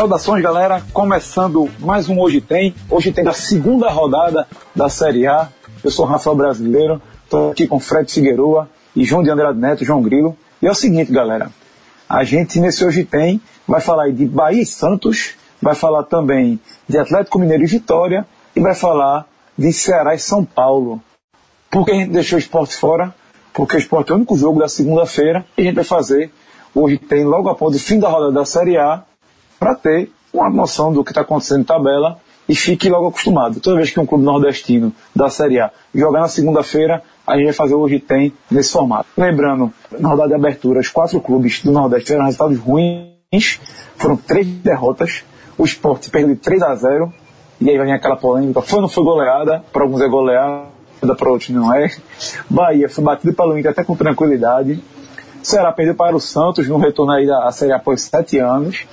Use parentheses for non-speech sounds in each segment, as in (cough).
Saudações, galera. Começando mais um Hoje Tem. Hoje tem a segunda rodada da Série A. Eu sou Rafael Brasileiro. Estou aqui com Fred Figueroa e João de Andrade Neto, João Grilo. E é o seguinte, galera. A gente nesse Hoje Tem vai falar de Bahia e Santos, vai falar também de Atlético Mineiro e Vitória e vai falar de Ceará e São Paulo. Por que a gente deixou o esporte fora? Porque o esporte é o único jogo da segunda-feira e a gente vai fazer hoje tem logo após o fim da rodada da Série A para ter uma noção do que está acontecendo na tabela e fique logo acostumado. Toda vez que um clube nordestino da Série A jogar na segunda-feira, a gente vai fazer o Hoje Tem nesse formato. Lembrando, na rodada de abertura, os quatro clubes do Nordeste tiveram resultados ruins, foram três derrotas, o Sport perdeu de 3 a 0 e aí vai vir aquela polêmica, foi ou não foi goleada, para alguns é goleada, para outros não é. Bahia foi batido pelo Inter até com tranquilidade. Ceará perdeu para o Santos no retorno aí da Série A após sete anos.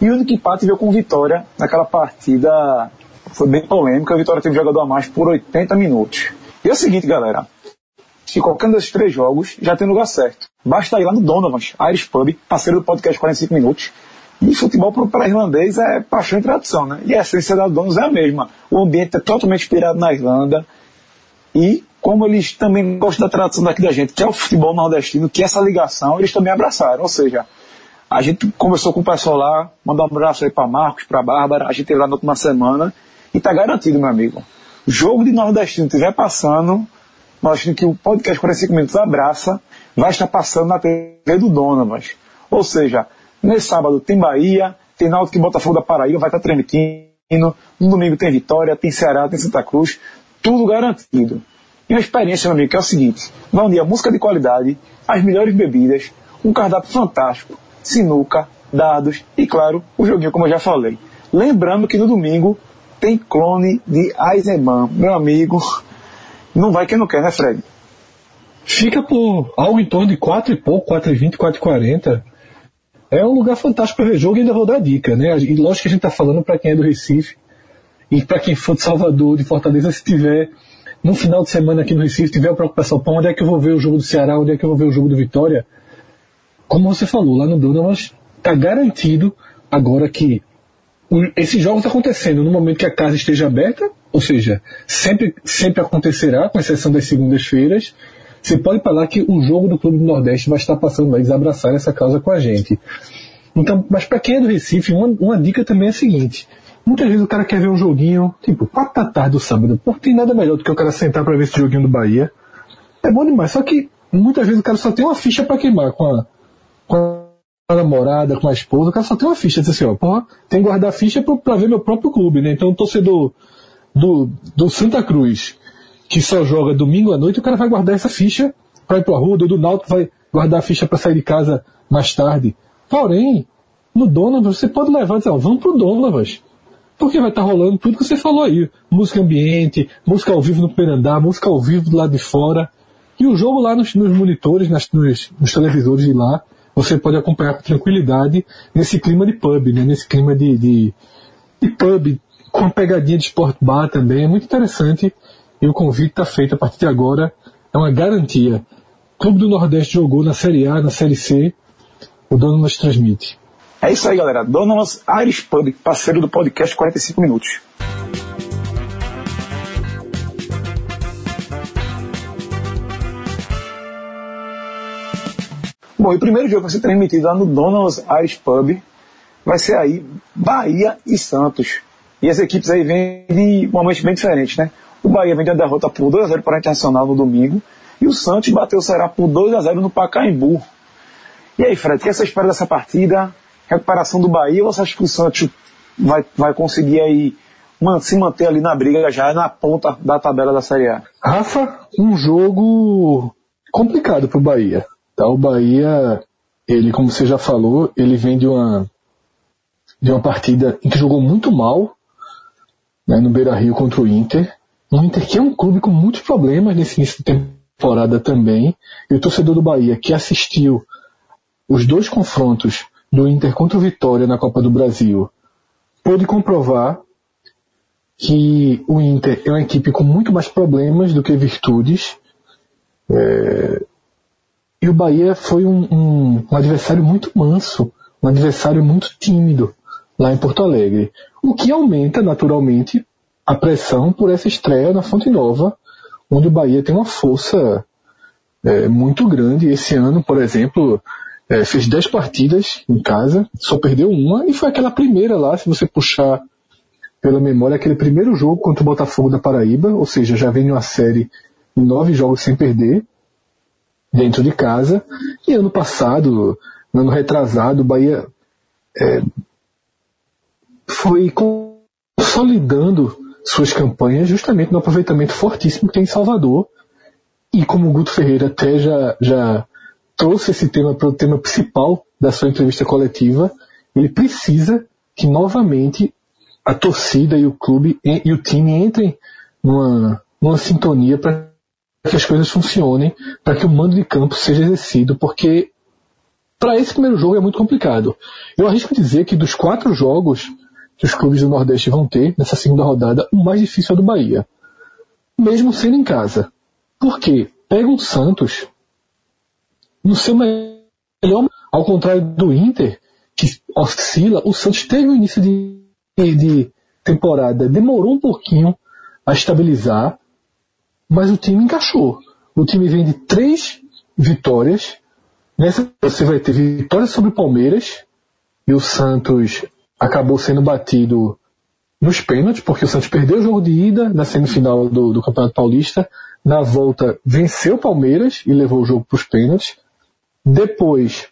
E o único empate veio com Vitória naquela partida. Foi bem polêmica. A Vitória teve jogador a mais por 80 minutos. E é o seguinte, galera. Que qualquer um desses três jogos já tem lugar certo. Basta ir lá no Donovan's, Irish Pub, parceiro do podcast 45 minutos. E futebol para irlandês é paixão e tradição, né? E a essência da Donos é a mesma. O ambiente é totalmente inspirado na Irlanda. E como eles também gostam da tradição daqui da gente, que é o futebol nordestino, que é essa ligação, eles também abraçaram. Ou seja, a gente conversou com o pessoal lá, mandou um abraço aí para Marcos, para Bárbara, a gente teve lá na última semana e tá garantido, meu amigo. Jogo de nordestino estiver passando, nós que o podcast 45 minutos abraça, vai estar passando na TV do Donovas. Ou seja, nesse sábado tem Bahia, tem Náutico e Botafogo da Paraíba, vai estar transmitindo, no domingo tem Vitória, tem Ceará, tem Santa Cruz, tudo garantido. E uma experiência, meu amigo, que é o seguinte, vai unir a música de qualidade, as melhores bebidas, um cardápio fantástico, sinuca, dados e, claro, o joguinho, como eu já falei. Lembrando que no domingo tem clone de Eisenman. Meu amigo, não vai quem não quer, né, Fred? Fica por algo em torno de 4 e pouco, 4 e 20, 4 e 40. É um lugar fantástico para ver jogo e ainda vou dar dica, né? E lógico que a gente está falando para quem é do Recife e para quem for de Salvador, de Fortaleza, se tiver no final de semana aqui no Recife, tiver a preocupação, pô, onde é que eu vou ver o jogo do Ceará, onde é que eu vou ver o jogo do Vitória? como você falou, lá no Donovan está garantido agora que esses jogos acontecendo no momento que a casa esteja aberta, ou seja, sempre, sempre acontecerá, com exceção das segundas-feiras. Você pode falar que o jogo do Clube do Nordeste vai estar passando, vai desabraçar essa causa com a gente. Então, mas para quem é do Recife, uma, uma dica também é a seguinte: muitas vezes o cara quer ver um joguinho, tipo, 4 da tarde do sábado, porque tem nada melhor do que o cara sentar para ver esse joguinho do Bahia. É bom demais, só que muitas vezes o cara só tem uma ficha para queimar com a com a namorada, com a esposa, o cara só tem uma ficha. Diz assim, ó, porra, tem que guardar ficha pra, pra ver meu próprio clube, né? Então, torcedor do, do Santa Cruz, que só joga domingo à noite, o cara vai guardar essa ficha pra ir pro Arruda, do Náutico vai guardar a ficha para sair de casa mais tarde. Porém, no Donovan, você pode levar e dizer, ó, vamos pro Donovan. Porque vai estar tá rolando tudo que você falou aí. Música ambiente, música ao vivo no Perandá, música ao vivo do lado de fora. E o jogo lá nos, nos monitores, nas, nos, nos televisores de lá, você pode acompanhar com tranquilidade nesse clima de pub, né? nesse clima de, de, de pub, com pegadinha de sport bar também. É muito interessante e o convite está feito a partir de agora. É uma garantia. O Clube do Nordeste jogou na Série A, na Série C. O dono nos transmite. É isso aí, galera. Donovan Irish Pub, parceiro do podcast 45 Minutos. Bom, e o primeiro jogo vai ser transmitido lá no Donald's Irish Pub. Vai ser aí Bahia e Santos. E as equipes aí vêm de momentos bem diferentes, né? O Bahia vem de derrota por 2x0 para a Internacional no domingo. E o Santos bateu o Ceará por 2x0 no Pacaembu. E aí, Fred, o que você espera dessa partida? Recuperação do Bahia ou você acha que o Santos vai, vai conseguir aí se manter ali na briga já na ponta da tabela da Série A? Rafa, um jogo complicado para o Bahia. Tá? O Bahia, ele, como você já falou, ele vem de uma, de uma partida em que jogou muito mal né, no Beira Rio contra o Inter. O Inter que é um clube com muitos problemas nesse início de temporada também. E o torcedor do Bahia que assistiu os dois confrontos do Inter contra o Vitória na Copa do Brasil pôde comprovar que o Inter é uma equipe com muito mais problemas do que virtudes. É, e o Bahia foi um, um, um, adversário muito manso, um adversário muito tímido lá em Porto Alegre. O que aumenta naturalmente a pressão por essa estreia na Fonte Nova, onde o Bahia tem uma força é, muito grande. Esse ano, por exemplo, é, fez 10 partidas em casa, só perdeu uma, e foi aquela primeira lá, se você puxar pela memória, aquele primeiro jogo contra o Botafogo da Paraíba, ou seja, já vem uma série de nove jogos sem perder, dentro de casa. E ano passado, ano retrasado, o Bahia é, foi consolidando suas campanhas justamente no aproveitamento fortíssimo que tem em Salvador. E como o Guto Ferreira até já, já trouxe esse tema para o tema principal da sua entrevista coletiva, ele precisa que novamente a torcida e o clube e, o time entrem numa, numa sintonia para que as coisas funcionem, para que o mando de campo seja exercido, porque para esse primeiro jogo é muito complicado. Eu arrisco dizer que dos quatro jogos que os clubes do Nordeste vão ter nessa segunda rodada, o mais difícil é do Bahia. Mesmo sendo em casa. Por quê? Pega o Santos no seu melhor, ao contrário do Inter, que oscila, o Santos teve um início de, de temporada, demorou um pouquinho a estabilizar, mas o time encaixou. O time vem de três vitórias. Nessa você vai ter vitória sobre o Palmeiras e o Santos acabou sendo batido nos pênaltis, porque o Santos perdeu o jogo de ida na semifinal do, do Campeonato Paulista. Na volta, venceu o Palmeiras e levou o jogo para os pênaltis. Depois,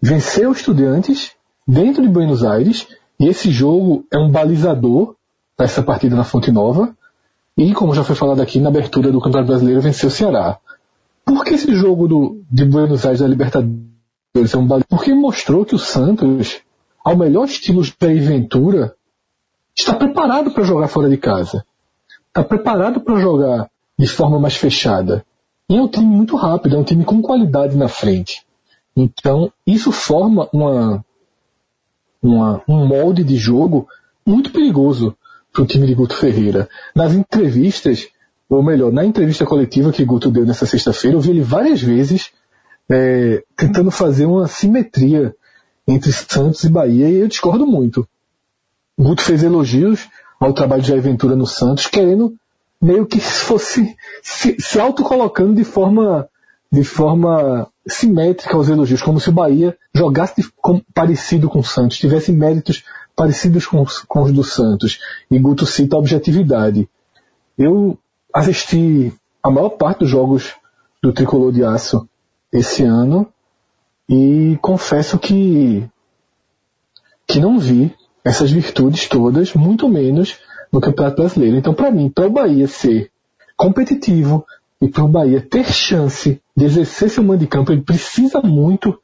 venceu o Estudiantes dentro de Buenos Aires. E esse jogo é um balizador para essa partida na Fonte Nova. E, como já foi falado aqui, na abertura do Campeonato Brasileiro, venceu o Ceará. Por que esse jogo do, de Buenos Aires da Libertadores é um balizador? Porque mostrou que o Santos ao melhor estilo Jair Ventura, está preparado para jogar fora de casa. Está preparado para jogar de forma mais fechada. E é um time muito rápido, é um time com qualidade na frente. Então, isso forma uma, uma, um molde de jogo muito perigoso para o time de Guto Ferreira. Nas entrevistas, ou melhor, na entrevista coletiva que Guto deu nessa sexta-feira, eu vi ele várias vezes é, tentando fazer uma simetria entre Santos e Bahia e eu discordo muito. Guto fez elogios ao trabalho de Jair Ventura no Santos, querendo meio que fosse se, se autocolocando de forma de forma simétrica aos elogios, como se o Bahia jogasse com, parecido com o Santos, tivesse méritos parecidos com, com os do Santos. E Guto cita a objetividade. Eu assisti a maior parte dos jogos do Tricolor de Aço esse ano e confesso que, que não vi essas virtudes todas, muito menos no Campeonato Brasileiro. Então, para mim, para o Bahia ser competitivo e para o Bahia ter chance de exercer seu mando de campo, ele precisa muito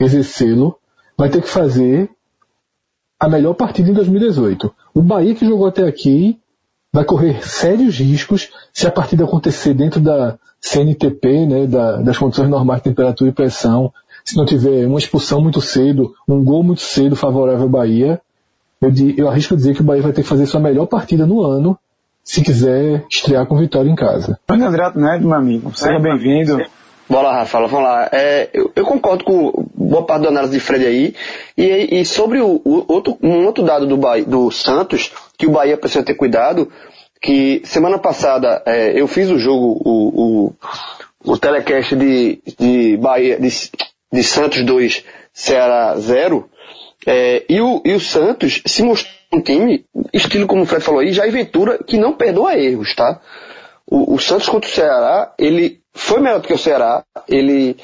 exercê-lo, vai ter que fazer a melhor partida em 2018. O Bahia que jogou até aqui vai correr sérios riscos se a partida acontecer dentro da CNTP, né, da, das condições normais de temperatura e pressão, se não tiver uma expulsão muito cedo, um gol muito cedo favorável ao Bahia, eu, eu arrisco dizer que o Bahia vai ter que fazer sua melhor partida no ano se quiser estrear com vitória em casa. André Neto, meu amigo, seja é, bem-vindo. Bora, Rafa, vamos lá. É, eu, eu, concordo com boa parte da análise de Fred aí. E, e sobre o, o, outro, um outro dado do, Bahia, do Santos, que o Bahia precisa ter cuidado, que semana passada é, eu fiz o jogo, o, o, o telecast de, de Bahia, de, de Santos 2, Ceará 0, é, e, o, e o Santos se mostrou um time, estilo como o Fred falou aí, já Ventura, que não perdoa erros, tá? O, o, Santos contra o Ceará, ele foi melhor do que o Ceará, ele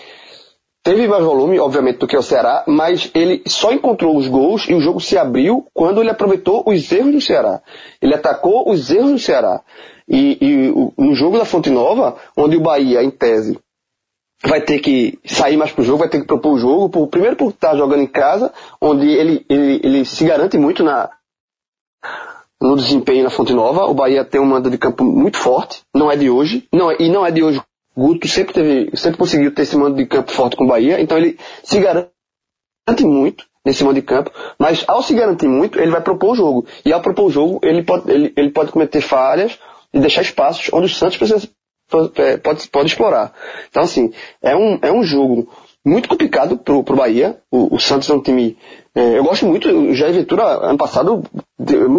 teve mais volume, obviamente, do que o Ceará, mas ele só encontrou os gols e o jogo se abriu quando ele aproveitou os erros do Ceará. Ele atacou os erros do Ceará. E, e no jogo da Fonte Nova, onde o Bahia, em tese, vai ter que sair mais pro jogo, vai ter que propor o jogo, por, primeiro por estar jogando em casa, onde ele, ele, ele se garante muito na, no desempenho na Fonte Nova. O Bahia tem um mando de campo muito forte, não é de hoje, não é, e não é de hoje. Guto sempre teve, sempre conseguiu ter esse mando de campo forte com o Bahia, então ele se garante muito nesse modo de campo, mas ao se garantir muito, ele vai propor o jogo. E ao propor o jogo, ele pode, ele, ele pode cometer falhas e deixar espaços onde o Santos precisa, pode, pode explorar. Então, assim, é um, é um jogo muito complicado pro, pro Bahia. O, o Santos é um time. É, eu gosto muito, o Jair Ventura, ano passado,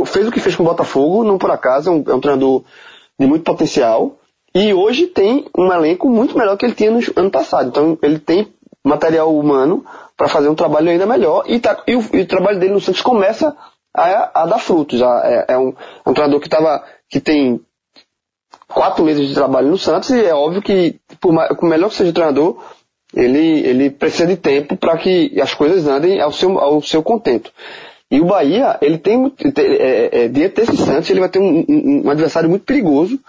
fez o que fez com o Botafogo, não por acaso, é um, é um treinador de muito potencial. E hoje tem um elenco muito melhor que ele tinha no ano passado. Então ele tem material humano para fazer um trabalho ainda melhor e, tá, e, o, e, o, trabalho dele no Santos começa a, a dar frutos. A, é, é, um, é, um, treinador que, tava, que tem quatro meses de trabalho no Santos e é óbvio que, por, por melhor que seja o treinador, ele, ele precisa de tempo para que as coisas andem ao seu, ao seu contento. E o Bahia, ele tem, é, é, diante desse Santos, ele vai ter um, um, um, adversário muito perigoso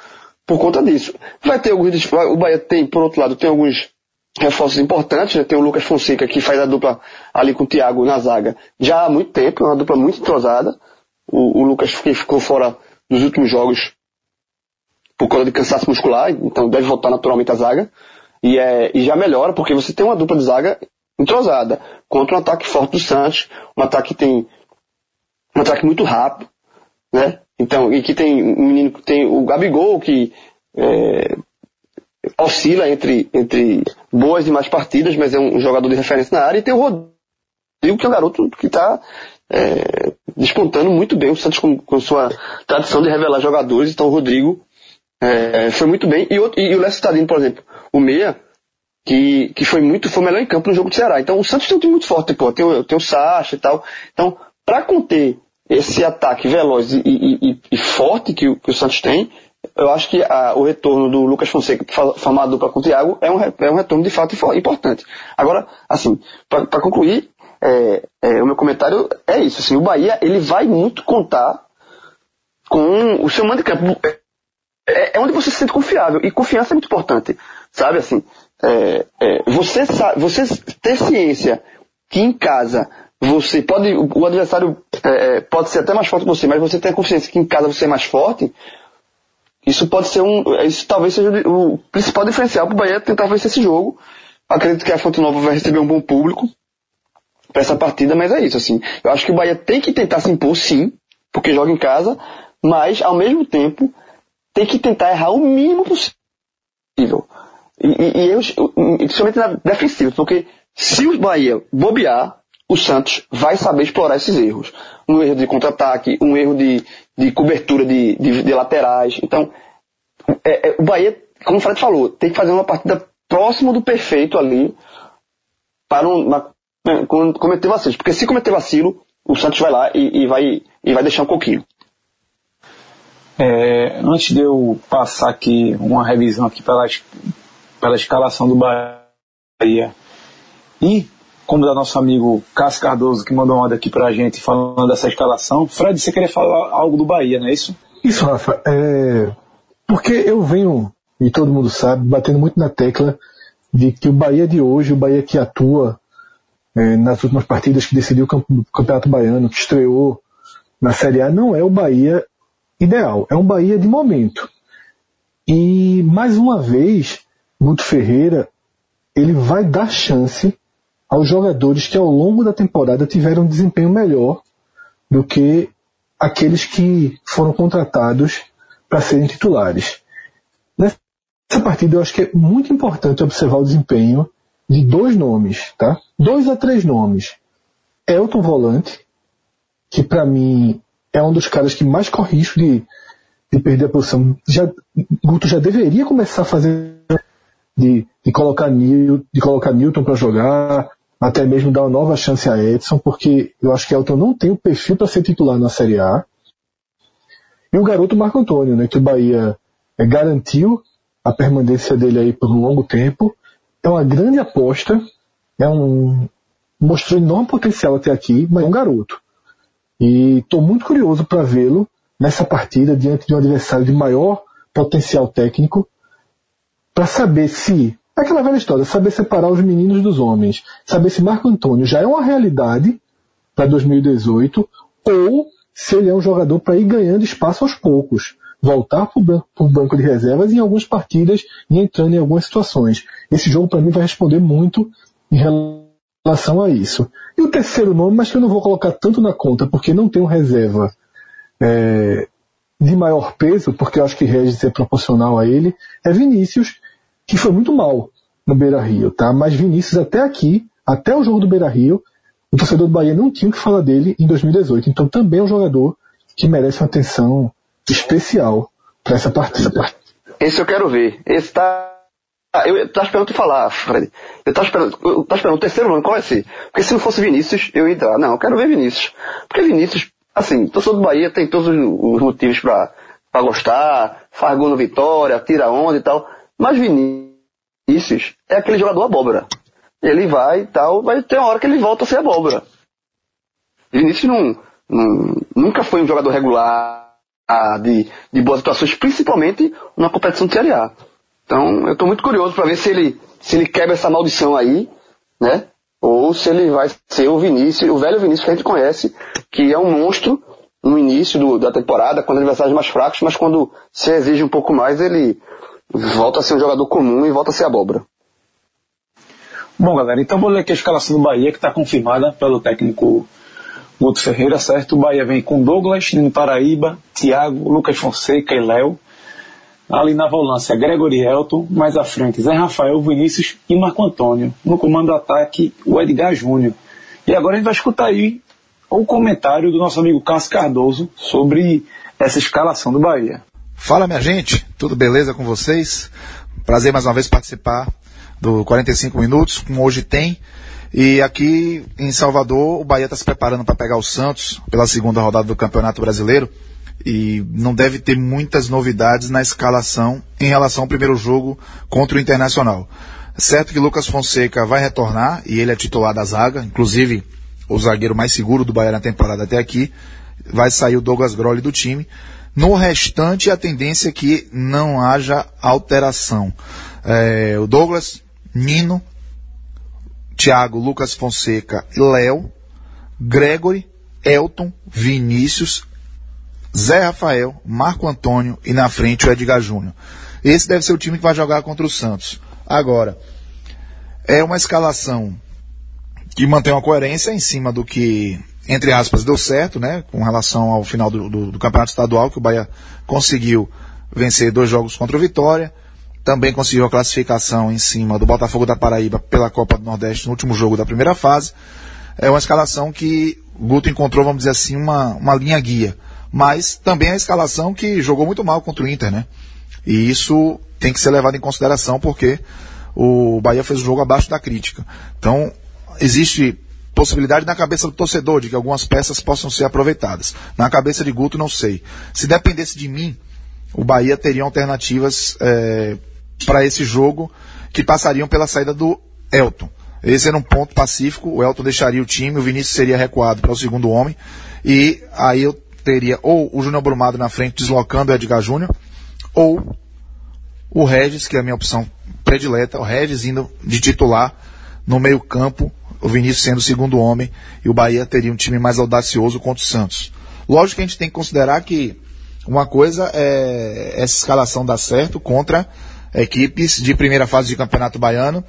por conta disso. Vai ter alguns, o Bahia tem, por outro lado, tem alguns reforços importantes, né? tem o Lucas Fonseca que faz a dupla ali com o Thiago na zaga já há muito tempo, uma dupla muito entrosada. O, o Lucas ficou fora dos últimos jogos por causa de cansaço muscular, então deve voltar naturalmente à zaga. E, é, e já melhora porque você tem uma dupla de zaga entrosada contra um ataque forte do Santos, um ataque que tem um ataque muito rápido, né? Então, e que tem um menino que tem o Gabigol que é, oscila entre, entre boas e más partidas, mas é um jogador de referência na área, e tem o Rodrigo, que é um garoto que está é, despontando muito bem o Santos com, com, sua tradição de revelar jogadores, então o Rodrigo é, foi muito bem, e, o, e o Lécio Stadino, por exemplo, o Meia, que, que foi muito, foi melhor em campo no jogo do Ceará. Então o Santos tem um time muito forte, pô, tem, o, tem o Sacha e tal. Então, para conter esse ataque veloz e, e, e, e forte que o, que o Santos tem, eu acho que a, o retorno do Lucas Fonseca formar dupla com o Thiago é um, é um retorno de fato importante. Agora, assim, para concluir, é, é, o meu comentário é isso. Assim, o Bahia ele vai muito contar com o seu mando de campo. É, é onde você se sente confiável. E confiança é muito importante. Sabe assim, é, é, você, você ter ciência que em casa você pode. O adversário é, pode ser até mais forte que você, mas você tem a consciência que em casa você é mais forte, isso pode ser um. Isso talvez seja o principal diferencial para o Bahia tentar vencer esse jogo. Acredito que a Fonte Nova vai receber um bom público para essa partida, mas é isso, assim. Eu acho que o Bahia tem que tentar se impor, sim, porque joga em casa, mas ao mesmo tempo tem que tentar errar o mínimo possível. E, e, e eu, principalmente na defensiva, porque se o Bahia bobear, o Santos vai saber explorar esses erros. Um erro de contra-ataque, um erro de, de cobertura de, de, de laterais. Então, é, é, o Bahia, como o Fred falou, tem que fazer uma partida próximo do perfeito ali para cometer vacilo. Porque se cometer vacilo, o Santos vai lá e, e vai, e vai deixar um pouquinho. É, antes de eu passar aqui uma revisão aqui pela, pela escalação do Bahia e como da nosso amigo Cássio Cardoso, que mandou uma onda aqui pra gente falando dessa escalação. Fred, você queria falar algo do Bahia, não é isso? Isso, Rafa. É... Porque eu venho, e todo mundo sabe, batendo muito na tecla de que o Bahia de hoje, o Bahia que atua é, nas últimas partidas, que decidiu o Campeonato Baiano, que estreou na Série A, não é o Bahia ideal. É um Bahia de momento. E, mais uma vez, Guto Ferreira, ele vai dar chance aos jogadores que ao longo da temporada tiveram um desempenho melhor do que aqueles que foram contratados para serem titulares. Nessa partida eu acho que é muito importante observar o desempenho de dois nomes, tá? Dois a três nomes. Elton Volante, que para mim é um dos caras que mais corre risco de, de perder a posição. Já, Guto já deveria começar a fazer de, de colocar Nil, de colocar Newton para jogar, até mesmo dar uma nova chance a Edson, porque eu acho que Elton não tem o perfil para ser titular na Série A. E o garoto Marco Antônio, né, que o Bahia é, garantiu a permanência dele aí por um longo tempo. É uma grande aposta, é um mostrou enorme potencial até aqui, mas é um garoto. E estou muito curioso para vê-lo nessa partida diante de um adversário de maior potencial técnico, para saber se aquela velha história, saber separar os meninos dos homens. Saber se Marco Antônio já é uma realidade para 2018 ou se ele é um jogador para ir ganhando espaço aos poucos. Voltar para o banco de reservas em algumas partidas e entrando em algumas situações. Esse jogo para mim vai responder muito em relação relação a isso. E o terceiro nome, mas que eu não vou colocar tanto na conta, porque não um reserva é, de maior peso, porque eu acho que Regis é proporcional a ele, é Vinícius, que foi muito mal no Beira Rio, tá? Mas Vinícius até aqui, até o jogo do Beira Rio, o torcedor do Bahia não tinha o que falar dele em 2018. Então também é um jogador que merece uma atenção especial para essa partida. Esse eu quero ver. Esse tá. Eu tava esperando tu falar, Fred. Eu tava esperando, eu tava esperando o terceiro nome, qual vai ser? Porque se não fosse Vinícius, eu ia entrar. Não, eu quero ver Vinícius. Porque Vinícius, assim, torcedor do Bahia tem todos os motivos para gostar, faz gol no Vitória, tira onda e tal. Mas Vinícius é aquele jogador abóbora. Ele vai e tal, mas tem uma hora que ele volta a ser abóbora. Vinícius não, não, nunca foi um jogador regular de, de boas atuações, principalmente na competição de Série A. Então, eu estou muito curioso para ver se ele, se ele quebra essa maldição aí, né? Ou se ele vai ser o Vinícius, o velho Vinícius que a gente conhece, que é um monstro no início do, da temporada, quando adversários mais fracos, mas quando se exige um pouco mais, ele volta a ser um jogador comum e volta a ser abóbora. Bom, galera, então vou ler aqui a escalação do Bahia, que está confirmada pelo técnico Guto Ferreira, certo? O Bahia vem com Douglas, Nino Paraíba, Thiago, Lucas Fonseca e Léo. Ali na volância, Gregory Elton, mais à frente, Zé Rafael, Vinícius e Marco Antônio. No comando do ataque, o Edgar Júnior. E agora a gente vai escutar aí o comentário do nosso amigo Cássio Cardoso sobre essa escalação do Bahia. Fala minha gente, tudo beleza com vocês? Prazer mais uma vez participar do 45 minutos, como hoje tem. E aqui em Salvador, o Bahia está se preparando para pegar o Santos pela segunda rodada do Campeonato Brasileiro. E não deve ter muitas novidades na escalação em relação ao primeiro jogo contra o Internacional. Certo que Lucas Fonseca vai retornar e ele é titular da zaga, inclusive o zagueiro mais seguro do Bahia na temporada até aqui. Vai sair o Douglas Grolli do time. No restante, a tendência é que não haja alteração. É, o Douglas, Nino, Thiago, Lucas Fonseca e Léo, Gregory, Elton, Vinícius, Zé Rafael, Marco Antônio e na frente o Edgar Júnior. Esse deve ser o time que vai jogar contra o Santos. Agora, é uma escalação que mantém uma coerência em cima do que, entre aspas, deu certo, né? Com relação ao final do, do, do Campeonato Estadual, que o Bahia conseguiu vencer dois jogos contra o Vitória também conseguiu a classificação em cima do Botafogo da Paraíba pela Copa do Nordeste no último jogo da primeira fase. É uma escalação que Guto encontrou, vamos dizer assim, uma, uma linha guia. Mas também a escalação que jogou muito mal contra o Inter, né? E isso tem que ser levado em consideração porque o Bahia fez o jogo abaixo da crítica. Então, existe possibilidade na cabeça do torcedor de que algumas peças possam ser aproveitadas. Na cabeça de Guto, não sei. Se dependesse de mim, o Bahia teria alternativas é, para esse jogo que passariam pela saída do Elton. Esse era um ponto pacífico, o Elton deixaria o time, o Vinícius seria recuado para o segundo homem, e aí eu teria ou o Júnior Brumado na frente deslocando o Edgar Júnior, ou o Regis, que é a minha opção predileta, o Regis indo de titular no meio campo, o Vinícius sendo o segundo homem, e o Bahia teria um time mais audacioso contra o Santos. Lógico que a gente tem que considerar que uma coisa é essa escalação dar certo contra equipes de primeira fase de Campeonato Baiano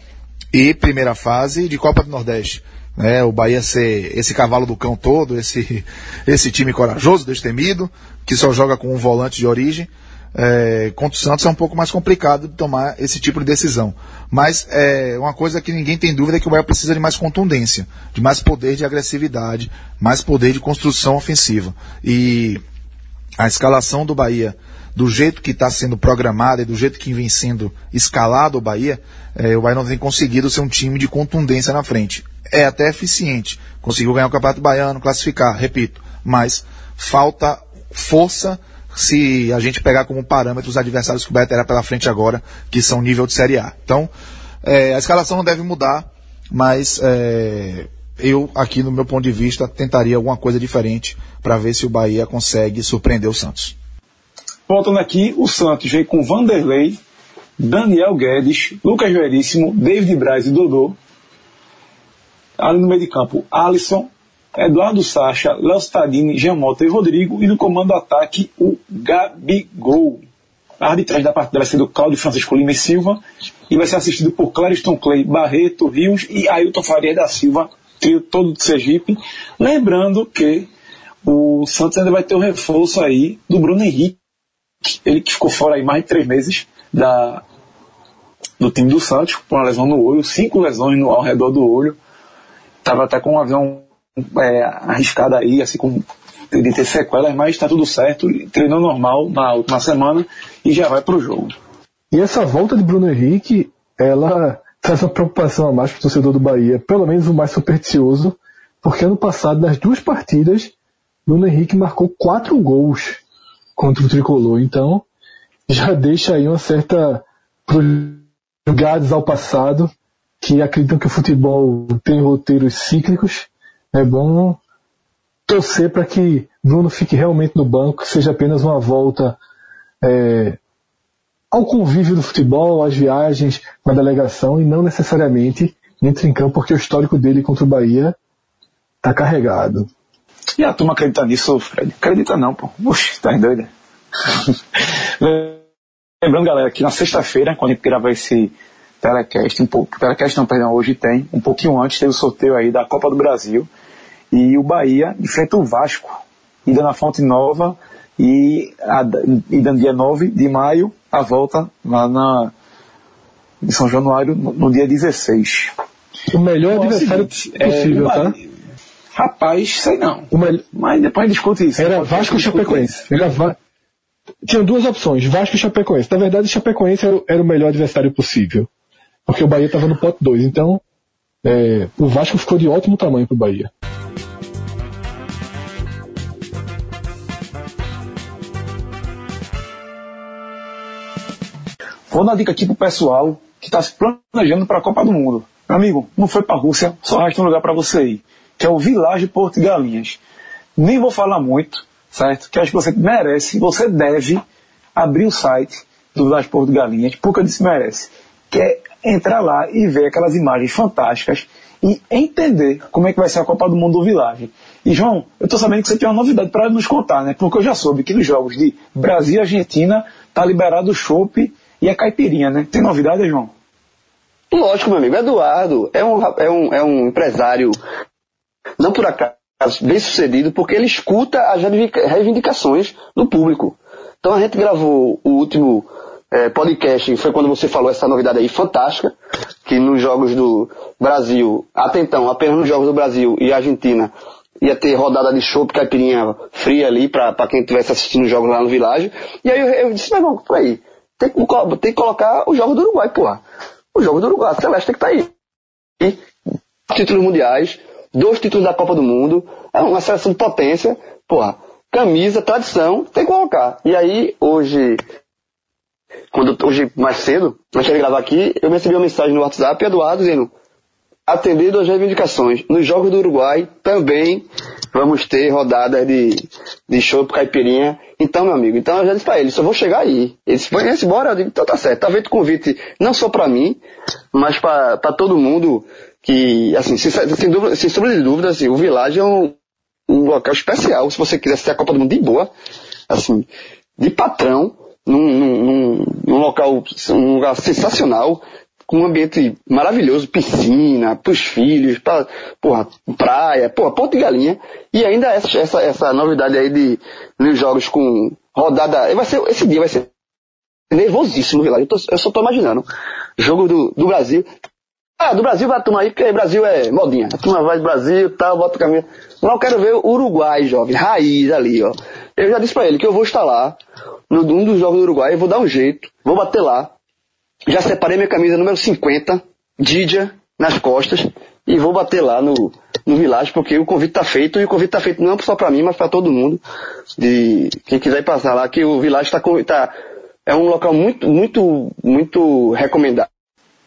e primeira fase de Copa do Nordeste. É, o Bahia ser esse cavalo do cão todo, esse, (laughs) esse time corajoso, destemido, que só joga com um volante de origem. É, contra o Santos é um pouco mais complicado de tomar esse tipo de decisão. Mas é uma coisa que ninguém tem dúvida é que o Bahia precisa de mais contundência, de mais poder de agressividade, mais poder de construção ofensiva. E a escalação do Bahia do jeito que está sendo programada e do jeito que vem sendo escalado o Bahia, é, o Bahia não tem conseguido ser um time de contundência na frente. É até eficiente, conseguiu ganhar o Campeonato Baiano, classificar, repito, mas falta força se a gente pegar como parâmetro os adversários que o Bahia terá pela frente agora, que são nível de Série A. Então, é, a escalação não deve mudar, mas é, eu, aqui no meu ponto de vista, tentaria alguma coisa diferente para ver se o Bahia consegue surpreender o Santos. Voltando aqui, o Santos vem com Vanderlei, Daniel Guedes, Lucas Veríssimo, David Braz e Dodô. Ali no meio de campo, Alisson, Eduardo Sacha, Léo Stadini, Jean Mota e Rodrigo. E no comando do ataque, o Gabigol. A arbitragem da partida vai ser do Cláudio Francisco Lima e Silva e vai ser assistido por Clariston Clay, Barreto, Rios e Ailton Faria da Silva trio todo de Sergipe. Lembrando que o Santos ainda vai ter o reforço aí do Bruno Henrique, ele que ficou fora aí mais de três meses da, do time do Santos, com uma lesão no olho, cinco lesões no, ao redor do olho. Estava até com um avião é, arriscado aí, assim, com de ter sequelas, mas está tudo certo, treinou normal na última semana e já vai para o jogo. E essa volta de Bruno Henrique, ela traz uma preocupação a mais para o torcedor do Bahia, pelo menos o mais supersticioso, porque ano passado, nas duas partidas, Bruno Henrique marcou quatro gols contra o Tricolor. Então, já deixa aí uma certa julgados ao passado que acreditam que o futebol tem roteiros cíclicos. É bom torcer para que Bruno fique realmente no banco, seja apenas uma volta é, ao convívio do futebol, às viagens, na delegação e não necessariamente entre em campo, porque o histórico dele contra o Bahia está carregado. E a turma acredita nisso, Fred? Acredita não, pô. Oxe, tá doida. (laughs) Lembrando, galera, que na sexta-feira, quando a gente grava esse telecast, um pouco, telecast não, perdão, hoje tem, um pouquinho antes, teve o sorteio aí da Copa do Brasil, e o Bahia enfrenta o Vasco, ida na Fonte Nova, e, a, ida no dia 9 de maio, a volta lá na, em São Januário, no, no dia 16. O melhor Bom, adversário seguinte, possível, é, tá? Rapaz, sei não. Mas depois discute isso. Era Vasco e Chapecoense. Era Va... Tinha duas opções, Vasco e Chapecoense. Na verdade, Chapecoense era, era o melhor adversário possível. Porque o Bahia estava no pote 2. Então, é, o Vasco ficou de ótimo tamanho para o Bahia. Vou dar dica aqui pro pessoal que está se planejando para a Copa do Mundo. Amigo, não foi para a Rússia, só resta um lugar para você ir, que é o Village Porto Galinhas. Nem vou falar muito, certo? Que acho que você merece, você deve abrir o site do Village Porto Galinhas, porque eu disse merece. Que é entrar lá e ver aquelas imagens fantásticas e entender como é que vai ser a Copa do Mundo do Village. E João, eu estou sabendo que você tem uma novidade para nos contar, né? Porque eu já soube que nos jogos de Brasil e Argentina tá liberado o chopp e a caipirinha, né? Tem novidade, João? Lógico, meu amigo. Eduardo é um, é um, é um empresário, não por acaso, bem sucedido, porque ele escuta as reivindicações do público. Então a gente gravou o último é, podcast, foi quando você falou essa novidade aí fantástica, que nos jogos do Brasil, até então, apenas nos jogos do Brasil e Argentina, ia ter rodada de chopp, caipirinha fria ali para quem estivesse assistindo os jogos lá no Vilagem. E aí eu, eu disse, meu irmão, peraí, tem que, tem que colocar o jogo do Uruguai, porra. O jogo do Uruguai, a Celeste tem que estar tá aí. E títulos mundiais, dois títulos da Copa do Mundo, é uma seleção de potência, porra. Camisa, tradição, tem que colocar. E aí, hoje, quando, hoje mais cedo, antes de gravar aqui, eu recebi uma mensagem no WhatsApp, Eduardo, dizendo, atendido às reivindicações. Nos Jogos do Uruguai também vamos ter rodadas de, de show pro caipirinha. Então, meu amigo, então eu já disse pra ele, só vou chegar aí. Ele disse, vai embora, eu digo, então tá certo, tá feito convite não só pra mim, mas pra todo mundo que, assim, sem, sem, dúvida, sem sombra de dúvida, assim, o Village é um, um local especial, se você quiser ser a Copa do Mundo de boa, assim, de patrão, num, num, num, local, um lugar sensacional, com um ambiente maravilhoso, piscina, pros filhos, pra, porra, praia, porra, ponto de galinha. E ainda essa, essa, essa novidade aí de nos jogos com rodada. Vai ser, esse dia vai ser nervosíssimo. Eu, tô, eu só tô imaginando. Jogo do, do Brasil. Ah, do Brasil vai a turma aí, porque Brasil é modinha. A turma vai do Brasil tal, bota o caminho. Mas eu quero ver o Uruguai, jovem, raiz ali, ó. Eu já disse pra ele que eu vou estar lá, no um dos jogos do Uruguai, vou dar um jeito, vou bater lá, já separei minha camisa número 50, Didia, nas costas, e vou bater lá no, no Village, porque o convite está feito, e o convite está feito não só para mim, mas para todo mundo, de quem quiser passar lá, que o Village está tá, é um local muito, muito, muito recomendado.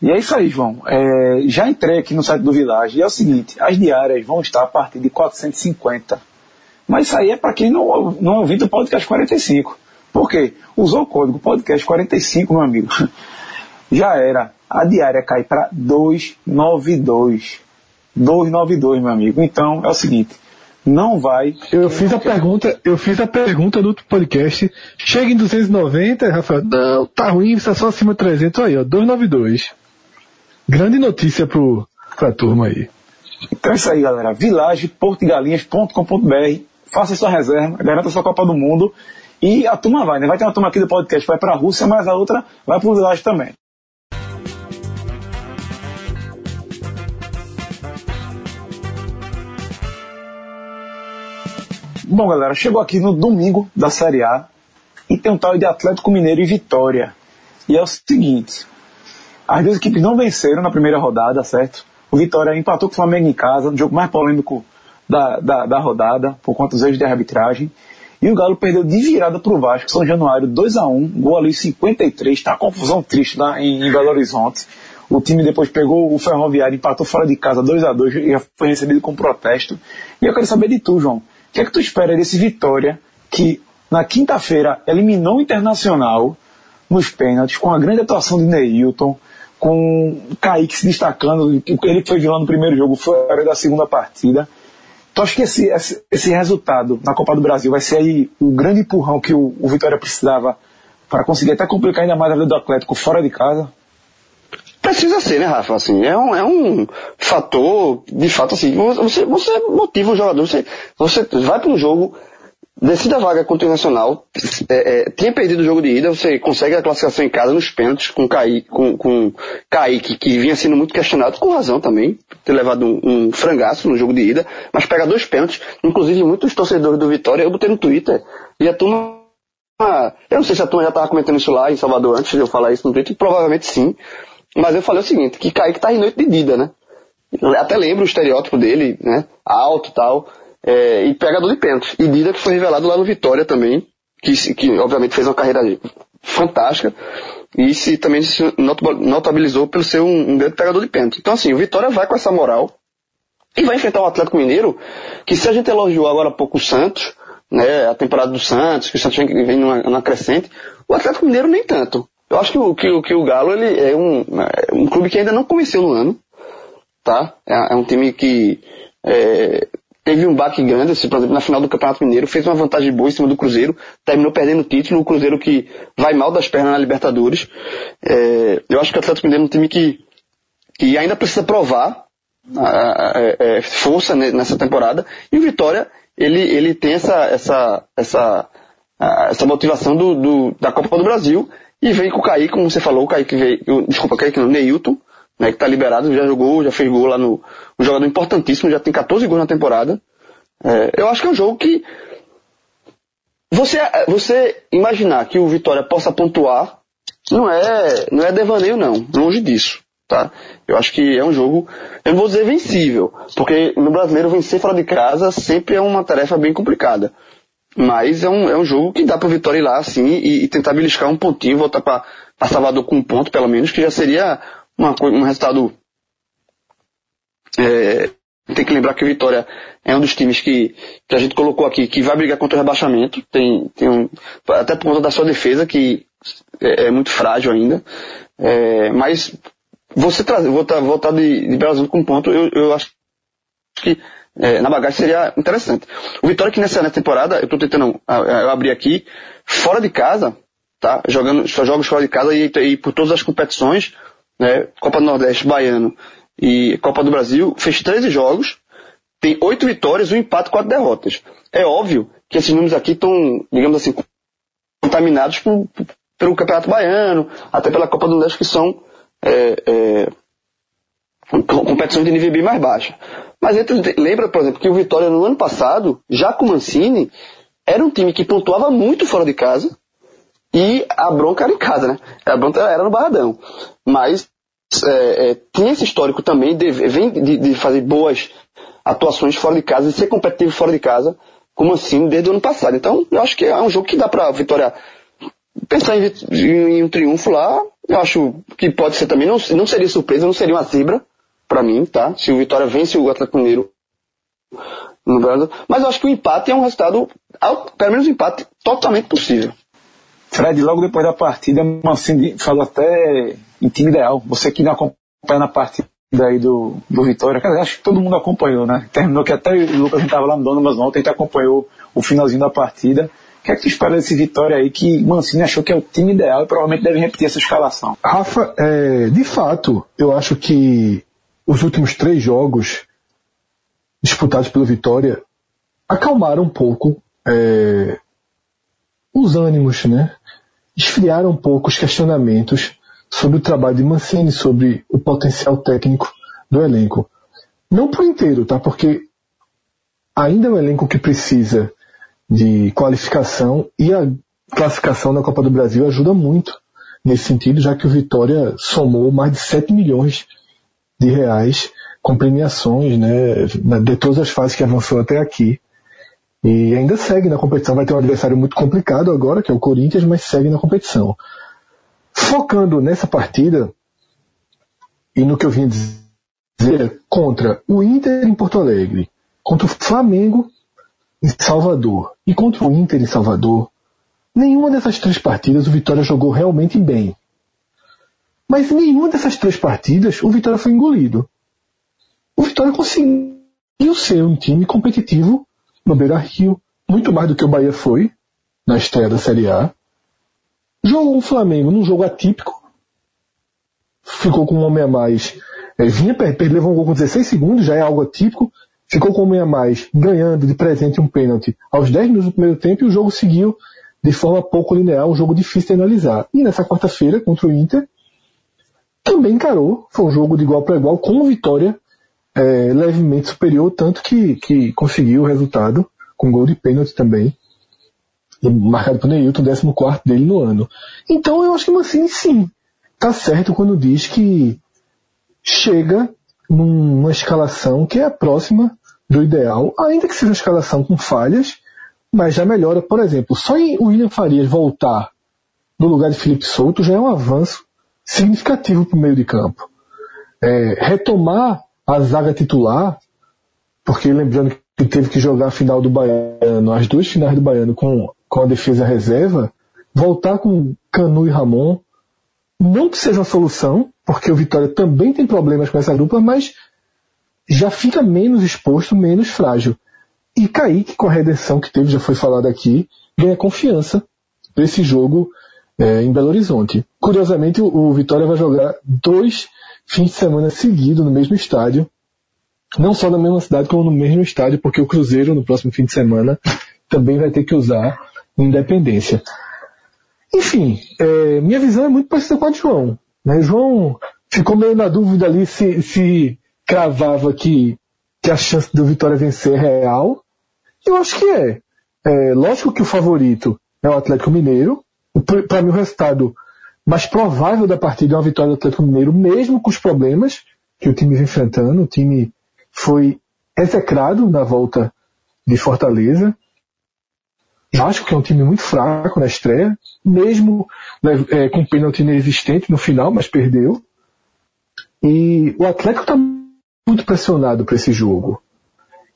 E é isso aí, João. É, já entrei aqui no site do Village e é o seguinte, as diárias vão estar a partir de 450. Mas isso aí é para quem não, não ouviu do podcast 45. Por quê? Usou o código podcast 45, meu amigo (laughs) já era. A diária cai para 292. 292, meu amigo. Então, é o seguinte, não vai. Eu fiz a pergunta, eu fiz a pergunta do podcast. Chega em 290, Rafael. Não, tá ruim, está só acima de 300 aí, ó, 292. Grande notícia pro, pra turma aí. Então é isso aí, galera. vilageportigalinhas.com.br Faça sua reserva, garanta sua Copa do Mundo e a turma vai, né? Vai ter uma turma aqui do podcast, vai para a Rússia, mas a outra vai para o Village também. Bom, galera, chegou aqui no domingo da Série A e tem um tal de Atlético Mineiro e Vitória. E é o seguinte: as duas equipes não venceram na primeira rodada, certo? O Vitória empatou com o Flamengo em casa, no jogo mais polêmico da, da, da, rodada, por conta dos erros de arbitragem. E o Galo perdeu de virada para o Vasco, São Januário, 2 a 1 gol ali 53, está confusão triste lá em, em, Belo Horizonte. O time depois pegou o Ferroviário, empatou fora de casa 2 a 2 e foi recebido com protesto. E eu quero saber de tu, João. O que é que tu espera desse Vitória que na quinta-feira eliminou o Internacional nos pênaltis, com a grande atuação de Neilton, com o Kaique se destacando, ele foi vilão no primeiro jogo, foi da segunda partida. Tu acha que esse, esse, esse, resultado na Copa do Brasil vai ser aí o grande empurrão que o, o Vitória precisava para conseguir até complicar ainda mais a vida do Atlético fora de casa? Precisa ser, né, Rafa? Assim, é um, é um fator, de fato, assim, você, você motiva o jogador, você, você vai para um jogo decida a vaga contra o Internacional, é, é, tinha perdido o jogo de ida, você consegue a classificação em casa nos pênaltis com Kaique, com, com Kaique, que vinha sendo muito questionado, com razão também, ter levado um, um frangaço no jogo de ida, mas pega dois pênaltis, inclusive muitos torcedores do Vitória, eu botei no Twitter, e a turma, eu não sei se a turma já estava comentando isso lá em Salvador antes de eu falar isso no Twitter, provavelmente sim, mas eu falei o seguinte, que Kaique tá em noite de ida, né? Até lembro o estereótipo dele, né? Alto e tal é, e pegador de pênalti. E Dida que foi revelado lá no Vitória também, que, que obviamente fez uma carreira fantástica e se também se notabilizou pelo ser um, um grande pegador de pênalti. Então assim, o Vitória vai com essa moral e vai enfrentar o Atlético Mineiro, que se a gente elogiou agora há pouco o Santos, né, a temporada do Santos, que o Santos vem, numa, numa crescente, o Atlético Mineiro nem tanto. Eu acho que o, que, que o Galo ele é um, é um clube que ainda não convenceu no ano, tá? É, é um time que é, teve um baque grande, assim, por exemplo, na final do Campeonato Mineiro, fez uma vantagem boa em cima do Cruzeiro, terminou perdendo o título, o Cruzeiro que vai mal das pernas na Libertadores. É, eu acho que o Atlético Mineiro é um time que, que ainda precisa provar a, a, a, é, força nessa temporada, e o Vitória, ele, ele tem essa, essa, essa, essa motivação do, do, da Copa do Brasil, e vem com o Kaique, como você falou, o Kaique veio, desculpa, o Kaique não, Neilton, né, que está liberado, já jogou, já fez gol lá no. Um jogador importantíssimo, já tem 14 gols na temporada. É, eu acho que é um jogo que. Você, você imaginar que o Vitória possa pontuar não é, não é devaneio, não. Longe disso. Tá? Eu acho que é um jogo, eu não vou dizer vencível, porque no brasileiro vencer fora de casa sempre é uma tarefa bem complicada. Mas é um, é um jogo que dá para Vitória ir lá assim e, e tentar beliscar um pontinho, voltar para Salvador com um ponto pelo menos, que já seria uma, um resultado. É, tem que lembrar que o Vitória é um dos times que, que a gente colocou aqui, que vai brigar contra o rebaixamento. Tem, tem um, até por conta da sua defesa, que é, é muito frágil ainda. É, mas você trazer, voltar, voltar de, de Belo com um ponto, eu, eu acho que é, na bagagem seria interessante. O Vitória que nessa, nessa temporada, eu estou tentando abrir aqui, fora de casa, tá? Jogando, só jogos fora de casa e, e por todas as competições, né, Copa do Nordeste, Baiano e Copa do Brasil, fez 13 jogos, tem 8 vitórias, um empate e 4 derrotas. É óbvio que esses números aqui estão, digamos assim, contaminados por, pelo Campeonato Baiano, até pela Copa do Nordeste, que são é, é, competições de nível bem mais baixo. Mas entre, lembra, por exemplo, que o Vitória no ano passado, já com o Mancini, era um time que pontuava muito fora de casa, e a bronca era em casa, né? A bronca era no Barradão. Mas é, é, tinha esse histórico também de, vem de, de, fazer boas atuações fora de casa e ser competitivo fora de casa, como assim, desde o ano passado. Então, eu acho que é um jogo que dá pra Vitória pensar em, em um triunfo lá. Eu acho que pode ser também, não, não seria surpresa, não seria uma zebra para mim, tá? Se o Vitória vence o Atlético Mineiro no Brasil. Mas eu acho que o empate é um resultado, pelo menos um empate, totalmente possível. Fred, logo depois da partida, Mancini falou até em time ideal. Você que não acompanha na partida aí do, do Vitória, cara, acho que todo mundo acompanhou, né? Terminou que até o Lucas, estava lá no Dono, mas ontem a gente acompanhou o finalzinho da partida. O que é que tu espera desse Vitória aí que Mancini achou que é o time ideal e provavelmente deve repetir essa escalação? Rafa, é, de fato, eu acho que os últimos três jogos disputados pelo Vitória acalmaram um pouco é, os ânimos, né? Esfriaram um pouco os questionamentos sobre o trabalho de Mancini, sobre o potencial técnico do elenco. Não por inteiro, tá? Porque ainda é um elenco que precisa de qualificação e a classificação na Copa do Brasil ajuda muito nesse sentido, já que o Vitória somou mais de 7 milhões de reais com premiações, né, de todas as fases que avançou até aqui. E ainda segue na competição, vai ter um adversário muito complicado agora, que é o Corinthians, mas segue na competição. Focando nessa partida, e no que eu vim dizer, contra o Inter em Porto Alegre, contra o Flamengo em Salvador e contra o Inter em Salvador, nenhuma dessas três partidas o Vitória jogou realmente bem. Mas em nenhuma dessas três partidas o Vitória foi engolido. O Vitória conseguiu ser um time competitivo no Beira Rio, muito mais do que o Bahia foi na estreia da Série A. Jogou o Flamengo num jogo atípico, ficou com um homem a mais, é, vinha, levou um gol com 16 segundos, já é algo atípico, ficou com um homem a mais, ganhando de presente um pênalti aos 10 minutos do primeiro tempo e o jogo seguiu de forma pouco linear, um jogo difícil de analisar. E nessa quarta-feira, contra o Inter, também encarou, foi um jogo de igual para igual, com vitória é, levemente superior, tanto que, que conseguiu o resultado, com gol de pênalti também, marcado por Neilton, 14 dele no ano. Então eu acho que o Mancini sim, tá certo quando diz que chega numa escalação que é próxima do ideal, ainda que seja uma escalação com falhas, mas já melhora. Por exemplo, só em William Farias voltar no lugar de Felipe Souto já é um avanço significativo para o meio de campo. É, retomar a zaga titular, porque lembrando que teve que jogar a final do Baiano, as duas finais do Baiano com, com a defesa reserva, voltar com Canu e Ramon, não que seja uma solução, porque o Vitória também tem problemas com essa dupla, mas já fica menos exposto, menos frágil. E Kaique, com a redenção que teve, já foi falado aqui, ganha confiança para esse jogo é, em Belo Horizonte. Curiosamente, o, Vitória vai jogar dois fins de semana seguidos no mesmo estádio. Não só na mesma cidade, como no mesmo estádio, porque o Cruzeiro, no próximo fim de semana, também vai ter que usar Independência. Enfim, é, minha visão é muito parecida com a de João. Né? João ficou meio na dúvida ali se, se cravava que, que a chance do Vitória vencer é real. Eu acho que é. é lógico que o favorito é o Atlético Mineiro. Para mim, o resultado mais provável da partida é uma vitória do Atlético Mineiro, mesmo com os problemas que o time vem enfrentando. O time foi execrado na volta de Fortaleza. Eu acho que é um time muito fraco na estreia, mesmo né, é, com pênalti inexistente no final, mas perdeu. E o Atlético está muito pressionado para esse jogo.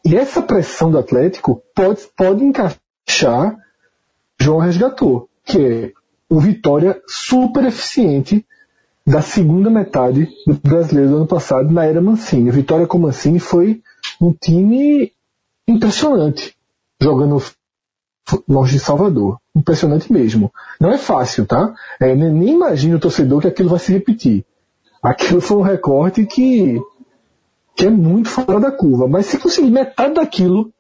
E essa pressão do Atlético pode, pode encaixar João resgatou, que é o Vitória super eficiente da segunda metade do brasileiro do ano passado na era Mancini. O Vitória com Mancini foi um time impressionante jogando longe de Salvador. Impressionante mesmo. Não é fácil, tá? É, nem imagine o torcedor que aquilo vai se repetir. Aquilo foi um recorte que, que é muito fora da curva. Mas se conseguir metade daquilo,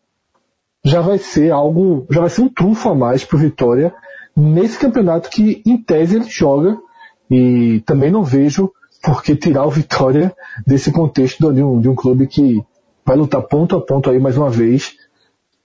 já vai ser algo, já vai ser um trunfo a mais para o Vitória nesse campeonato que, em tese, ele joga. E também não vejo por que tirar o Vitória desse contexto de um, de um clube que vai lutar ponto a ponto aí mais uma vez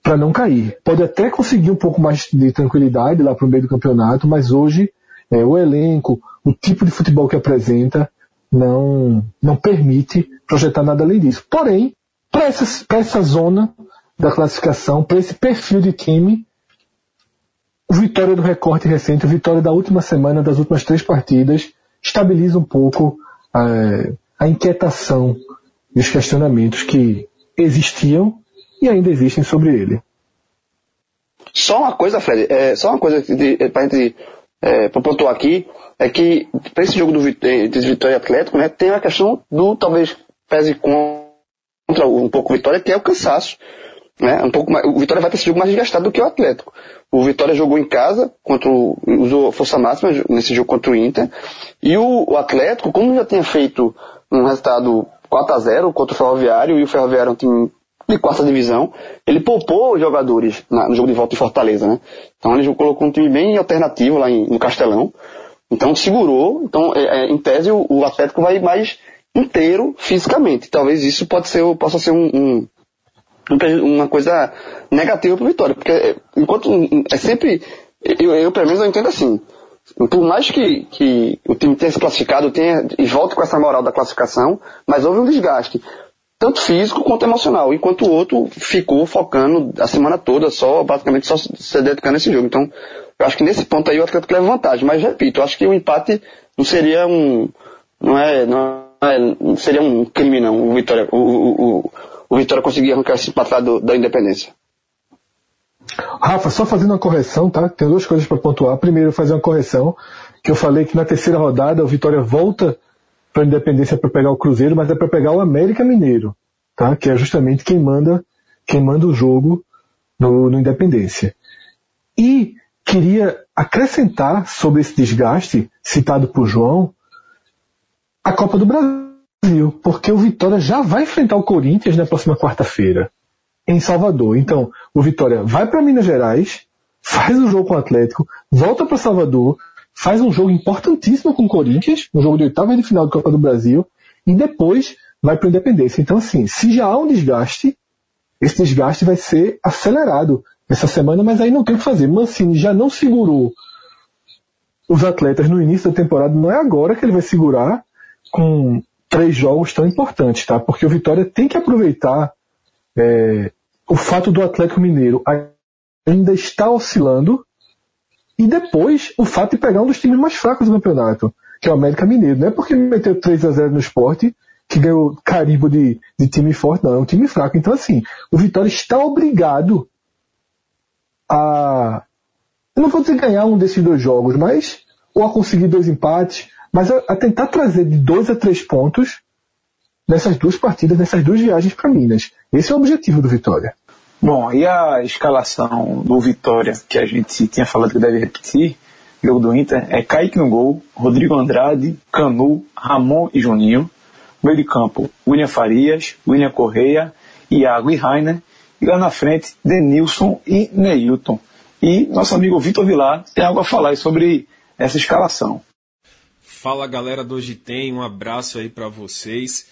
para não cair. Pode até conseguir um pouco mais de tranquilidade lá para o meio do campeonato, mas hoje é, o elenco, o tipo de futebol que apresenta, não, não permite projetar nada além disso. Porém, para essa, essa zona da classificação, para esse perfil de time, Vitória do recorte recente, Vitória da última semana, das últimas três partidas, estabiliza um pouco é, a inquietação e os questionamentos que existiam e ainda existem sobre ele. Só uma coisa, Fred, é, só uma coisa para gente é, pra pontuar aqui, é que para esse jogo do Vitória Atlético, né, tem a questão do talvez pese contra um pouco Vitória, que é o cansaço. Né? Um pouco mais, o Vitória vai ter esse jogo mais desgastado do que o Atlético. O Vitória jogou em casa, contra o, usou força máxima nesse jogo contra o Inter, e o, o Atlético, como já tinha feito um resultado 4 a 0 contra o Ferroviário, e o Ferroviário é um time de quarta divisão, ele poupou os jogadores na, no jogo de volta em Fortaleza, né? Então ele colocou um time bem alternativo lá em, no Castelão. Então segurou. Então, é, é, em tese, o, o, Atlético vai mais inteiro fisicamente. Talvez isso pode ser, possa ser um, um, uma coisa negativa para o Vitória. Porque é, enquanto é sempre. Eu, eu, pelo menos, eu entendo assim. Por mais que, que o time tenha se classificado tenha, e volte com essa moral da classificação, mas houve um desgaste tanto físico quanto emocional, enquanto o outro ficou focando a semana toda só, basicamente só se dedicando a esse jogo. Então, eu acho que nesse ponto aí o Atlético leva vantagem, mas repito, eu acho que o empate não seria um, não é, não, é, seria um crime não, o Vitória, o, o, o Vitória conseguir arrancar esse empate lá do, da Independência. Rafa, só fazendo uma correção, tá? Tem duas coisas para pontuar. Primeiro, fazer uma correção, que eu falei que na terceira rodada o Vitória volta para Independência para pegar o Cruzeiro, mas é para pegar o América Mineiro, tá? Que é justamente quem manda, quem manda o jogo no, no Independência. E queria acrescentar sobre esse desgaste citado por João a Copa do Brasil, porque o Vitória já vai enfrentar o Corinthians na próxima quarta-feira em Salvador. Então, o Vitória vai para Minas Gerais, faz o jogo com o Atlético, volta para Salvador, faz um jogo importantíssimo com o Corinthians, um jogo de oitava de final da Copa do Brasil, e depois vai para Independência. Então, assim, se já há um desgaste, esse desgaste vai ser acelerado essa semana, mas aí não tem o que fazer. Mancini já não segurou os atletas no início da temporada, não é agora que ele vai segurar com três jogos tão importantes, tá? Porque o Vitória tem que aproveitar é, o fato do Atlético Mineiro ainda estar oscilando e depois, o fato de pegar um dos times mais fracos do campeonato, que é o América Mineiro. Não é porque meteu 3 a 0 no esporte que ganhou carimbo de, de time forte, não. É um time fraco. Então, assim, o Vitória está obrigado a. Eu não vou dizer ganhar um desses dois jogos, mas. Ou a conseguir dois empates, mas a, a tentar trazer de dois a três pontos nessas duas partidas, nessas duas viagens para Minas. Esse é o objetivo do Vitória. Bom, e a escalação do Vitória, que a gente tinha falado que deve repetir, jogo do Inter, é Kaique no gol, Rodrigo Andrade, Canu, Ramon e Juninho. Meio de campo, William Farias, William Correia, Iago e Rainer. E lá na frente, Denilson e Neilton. E nosso amigo Vitor Vilar tem algo a falar sobre essa escalação. Fala galera do Hoje Tem, um abraço aí para vocês.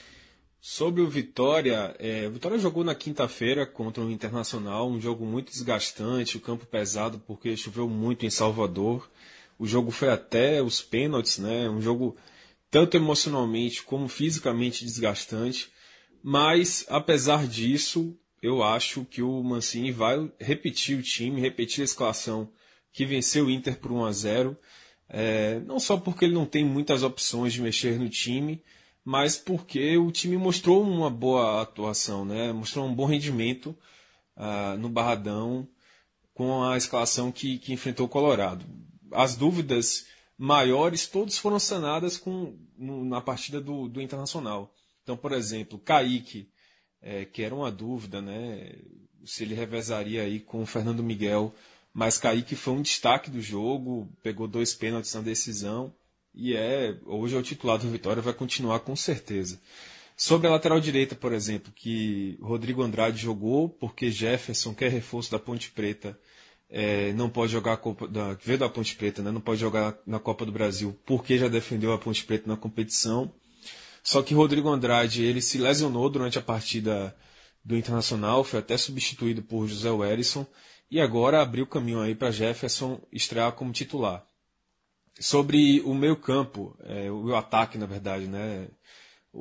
Sobre o Vitória, é, o Vitória jogou na quinta-feira contra o Internacional, um jogo muito desgastante, o campo pesado porque choveu muito em Salvador. O jogo foi até os pênaltis, né? Um jogo tanto emocionalmente como fisicamente desgastante. Mas, apesar disso, eu acho que o Mancini vai repetir o time, repetir a escalação que venceu o Inter por 1 a 0 é, Não só porque ele não tem muitas opções de mexer no time, mas porque o time mostrou uma boa atuação, né? mostrou um bom rendimento uh, no Barradão com a escalação que, que enfrentou o Colorado. As dúvidas maiores todas foram sanadas com, no, na partida do, do Internacional. Então, por exemplo, Kaique, é, que era uma dúvida, né? Se ele revezaria aí com o Fernando Miguel, mas Kaique foi um destaque do jogo, pegou dois pênaltis na decisão e é hoje é o titular do Vitória, vai continuar com certeza. Sobre a lateral direita, por exemplo, que Rodrigo Andrade jogou porque Jefferson, que é reforço da Ponte Preta, é, não pode jogar a Copa da, veio da Ponte Preta, né, não pode jogar na Copa do Brasil porque já defendeu a Ponte Preta na competição. Só que Rodrigo Andrade ele se lesionou durante a partida do Internacional, foi até substituído por José Werison e agora abriu caminho aí para Jefferson estrear como titular sobre o meio campo, é, o ataque, na verdade, né?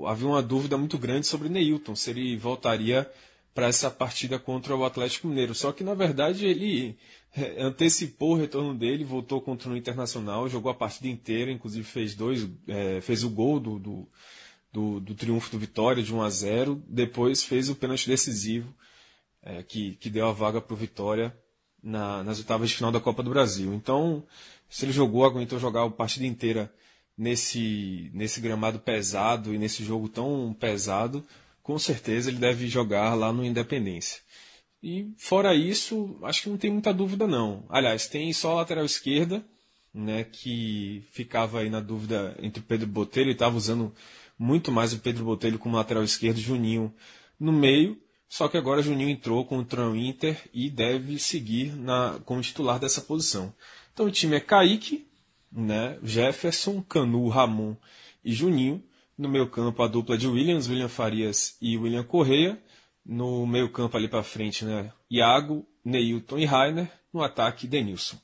Havia uma dúvida muito grande sobre Neilton, se ele voltaria para essa partida contra o Atlético Mineiro. Só que, na verdade, ele é, antecipou o retorno dele, voltou contra o Internacional, jogou a partida inteira, inclusive fez dois, é, fez o gol do, do, do, do, triunfo do Vitória de 1 a 0 depois fez o pênalti decisivo, é, que, que deu a vaga para o Vitória na, nas oitavas de final da Copa do Brasil. Então, se ele jogou, aguentou jogar a partida inteira nesse, nesse gramado pesado e nesse jogo tão pesado, com certeza ele deve jogar lá no Independência. E fora isso, acho que não tem muita dúvida não. Aliás, tem só a lateral esquerda, né, que ficava aí na dúvida entre o Pedro Botelho, e estava usando muito mais o Pedro Botelho como lateral esquerdo, Juninho no meio, Só que agora Juninho entrou contra o Inter e deve seguir na, como titular dessa posição. Então o time é Kaique, né, Jefferson, Canu, Ramon e Juninho. No meio campo a dupla de Williams, William Farias e William Correia. No meio campo ali para frente, né, Iago, Neilton e Rainer. No ataque, Denilson.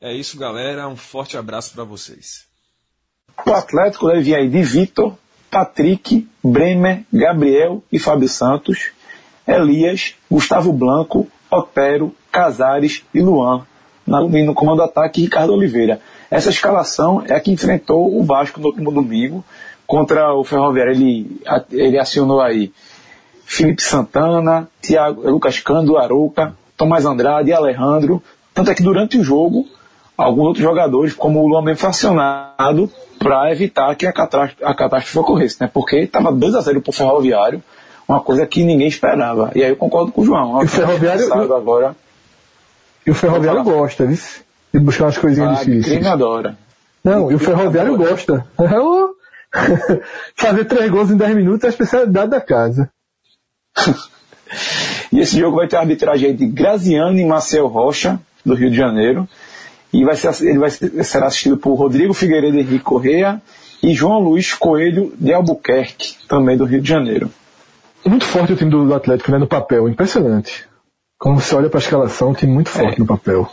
É isso, galera. Um forte abraço para vocês. O Atlético deve aí de Vitor, Patrick, Bremer, Gabriel e Fábio Santos, Elias, Gustavo Blanco, Otero, Casares e Luan. No comando ataque, Ricardo Oliveira. Essa escalação é a que enfrentou o Vasco no último domingo contra o Ferroviário. Ele, ele acionou aí Felipe Santana, Thiago, Lucas Cando, Arouca, Tomás Andrade e Alejandro. Tanto é que durante o jogo alguns outros jogadores, como o Luan mesmo, foi acionado para evitar que a catástrofe, a catástrofe ocorresse, né? Porque estava 2 a 0 para o Ferroviário, uma coisa que ninguém esperava. E aí eu concordo com o João. E o Ferroviário agora. E o Ferroviário gosta, viu? De buscar umas coisinhas ah, difíceis. Quem adora. Não, e o Ferroviário adora. gosta. (laughs) (laughs) Fazer três gols em 10 minutos é a especialidade da casa. (laughs) e esse jogo vai ter a arbitragem de Graziano e Marcel Rocha, do Rio de Janeiro e vai ser, ele vai ser, será assistido por Rodrigo Figueiredo Henrique Correia e João Luiz Coelho de Albuquerque, também do Rio de Janeiro. Muito forte o time do Atlético, né, no papel, impressionante. Quando você olha para a escalação, um time muito forte é. no papel.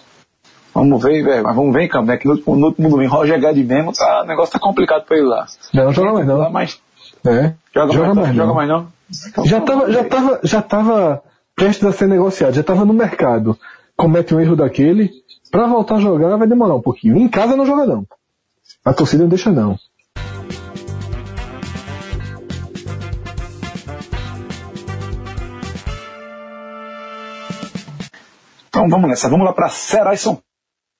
Vamos ver, velho, mas vamos ver em campo, né? Que no, no último domingo, Roger Guedes mesmo, tá, o negócio tá complicado para ele lá. Não, joga mais não. mas... é. Joga, joga mais, mais, joga mais não. Então, já tava, já tava, já tava prestes a ser negociado, já tava no mercado. Comete um erro daquele, para voltar a jogar vai demorar um pouquinho. Em casa não joga não. A torcida não deixa não. Então vamos nessa, vamos lá para Ceará São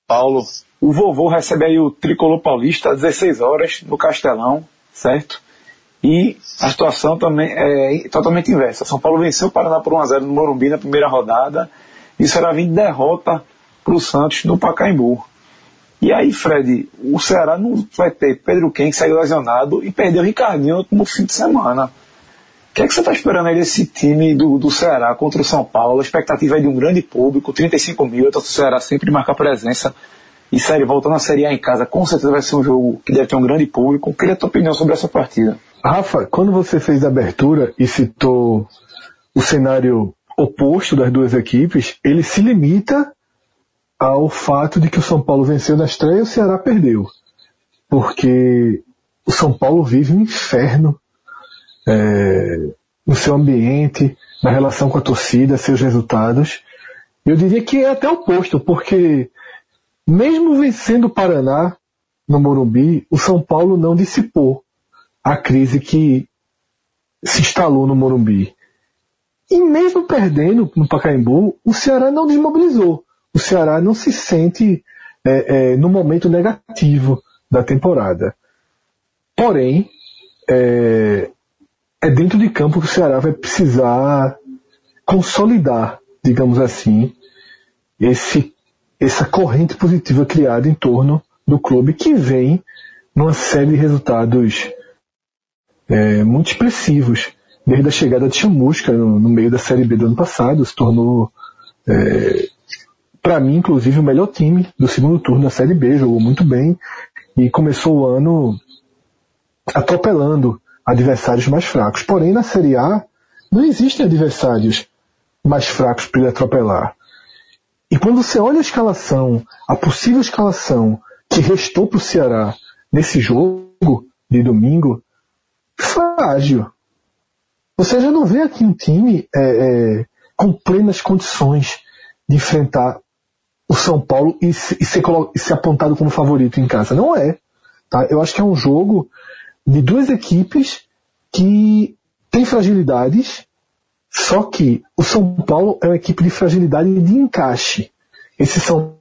Paulo. O vovô recebe aí o tricolor paulista às 16 horas no Castelão, certo? E a situação também é totalmente inversa. São Paulo venceu o Paraná por 1x0 no Morumbi na primeira rodada. E será vindo derrota para o Santos no Pacaembu. E aí, Fred, o Ceará não vai ter Pedro Quem, que saiu lesionado, e perdeu o Ricardinho no fim de semana. Que é que você está esperando aí desse time do, do Ceará contra o São Paulo? A expectativa é de um grande público, 35 mil, então o Ceará sempre marca presença. E sério, voltando à Série A em casa, com certeza vai ser um jogo que deve ter um grande público. Queria a tua opinião sobre essa partida. Rafa, quando você fez a abertura e citou o cenário oposto das duas equipes, ele se limita ao fato de que o São Paulo venceu na estreia e o Ceará perdeu. Porque o São Paulo vive um inferno é, no seu ambiente, na relação com a torcida, seus resultados. Eu diria que é até oposto, porque mesmo vencendo o Paraná no Morumbi, o São Paulo não dissipou a crise que se instalou no Morumbi. E mesmo perdendo no Pacaembu, o Ceará não desmobilizou o Ceará não se sente é, é, no momento negativo da temporada. Porém, é, é dentro de campo que o Ceará vai precisar consolidar, digamos assim, esse, essa corrente positiva criada em torno do clube que vem numa série de resultados é, muito expressivos. Desde a chegada de Chamusca no, no, meio da Série B do ano passado, se tornou é, para mim, inclusive, o melhor time do segundo turno da Série B, jogou muito bem e começou o ano atropelando adversários mais fracos. Porém, na Série A, não existem adversários mais fracos para ele atropelar. E quando você olha a escalação, a possível escalação que restou para o Ceará nesse jogo de domingo, frágil. Você já não vê aqui um time é, é, com plenas condições de enfrentar o São Paulo e, se, e, ser, ser apontado como favorito em casa. Não é. Tá? Eu acho que é um jogo de duas equipes que tem fragilidades, só que o São Paulo é uma equipe de fragilidade e de encaixe. Esse São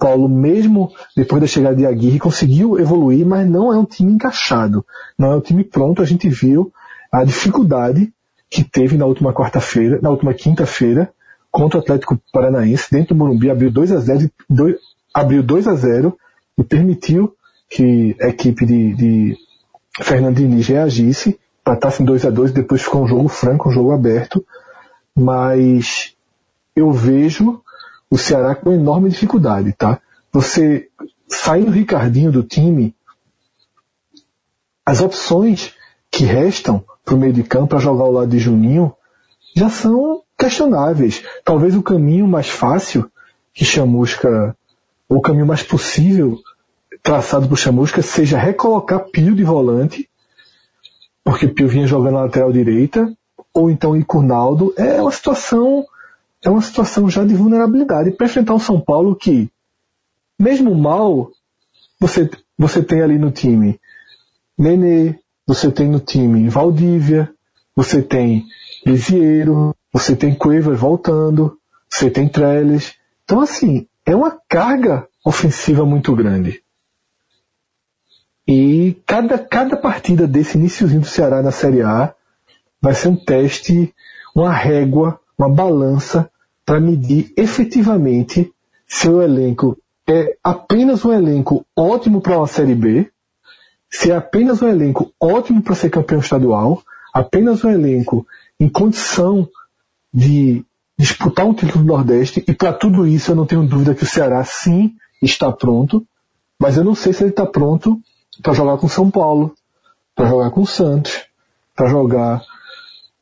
Paulo, mesmo depois da chegada de Aguirre, conseguiu evoluir, mas não é um time encaixado. Não é um time pronto. A gente viu a dificuldade que teve na última quarta-feira, na última quinta-feira, contra o Atlético Paranaense, dentro do Morumbi, abriu 2 a 0 2, abriu 2 a 0 e permitiu que a equipe de, de Fernando Diniz reagisse, empatasse em 2 a 2 depois ficou um jogo franco, um jogo aberto. mas eu vejo o Ceará com enorme dificuldade, tá? Você saindo o Ricardinho do time, as opções que restam para o meio de campo para jogar ao lado de Juninho já são questionáveis. Talvez o caminho mais fácil que Chamusca, ou o caminho mais possível traçado por Chamusca seja recolocar Pio de volante, porque Pio vinha jogando na lateral direita, ou então ir Curnaldo. É uma situação, é uma situação já de vulnerabilidade para enfrentar o São Paulo que, mesmo mal, você, você tem ali no time Nenê, você tem no time Valdívia, você tem Lisieiro, você tem Cueva voltando, você tem Trellis. Então, assim, é uma carga ofensiva muito grande. E cada, cada partida desse iníciozinho do Ceará na Série A vai ser um teste, uma régua, uma balança para medir efetivamente se o elenco é apenas um elenco ótimo para uma Série B, se é apenas um elenco ótimo para ser campeão estadual, apenas um elenco em condição de disputar um título do Nordeste, e para tudo isso eu não tenho dúvida que o Ceará sim está pronto, mas eu não sei se ele está pronto para jogar com São Paulo, para jogar com Santos, para jogar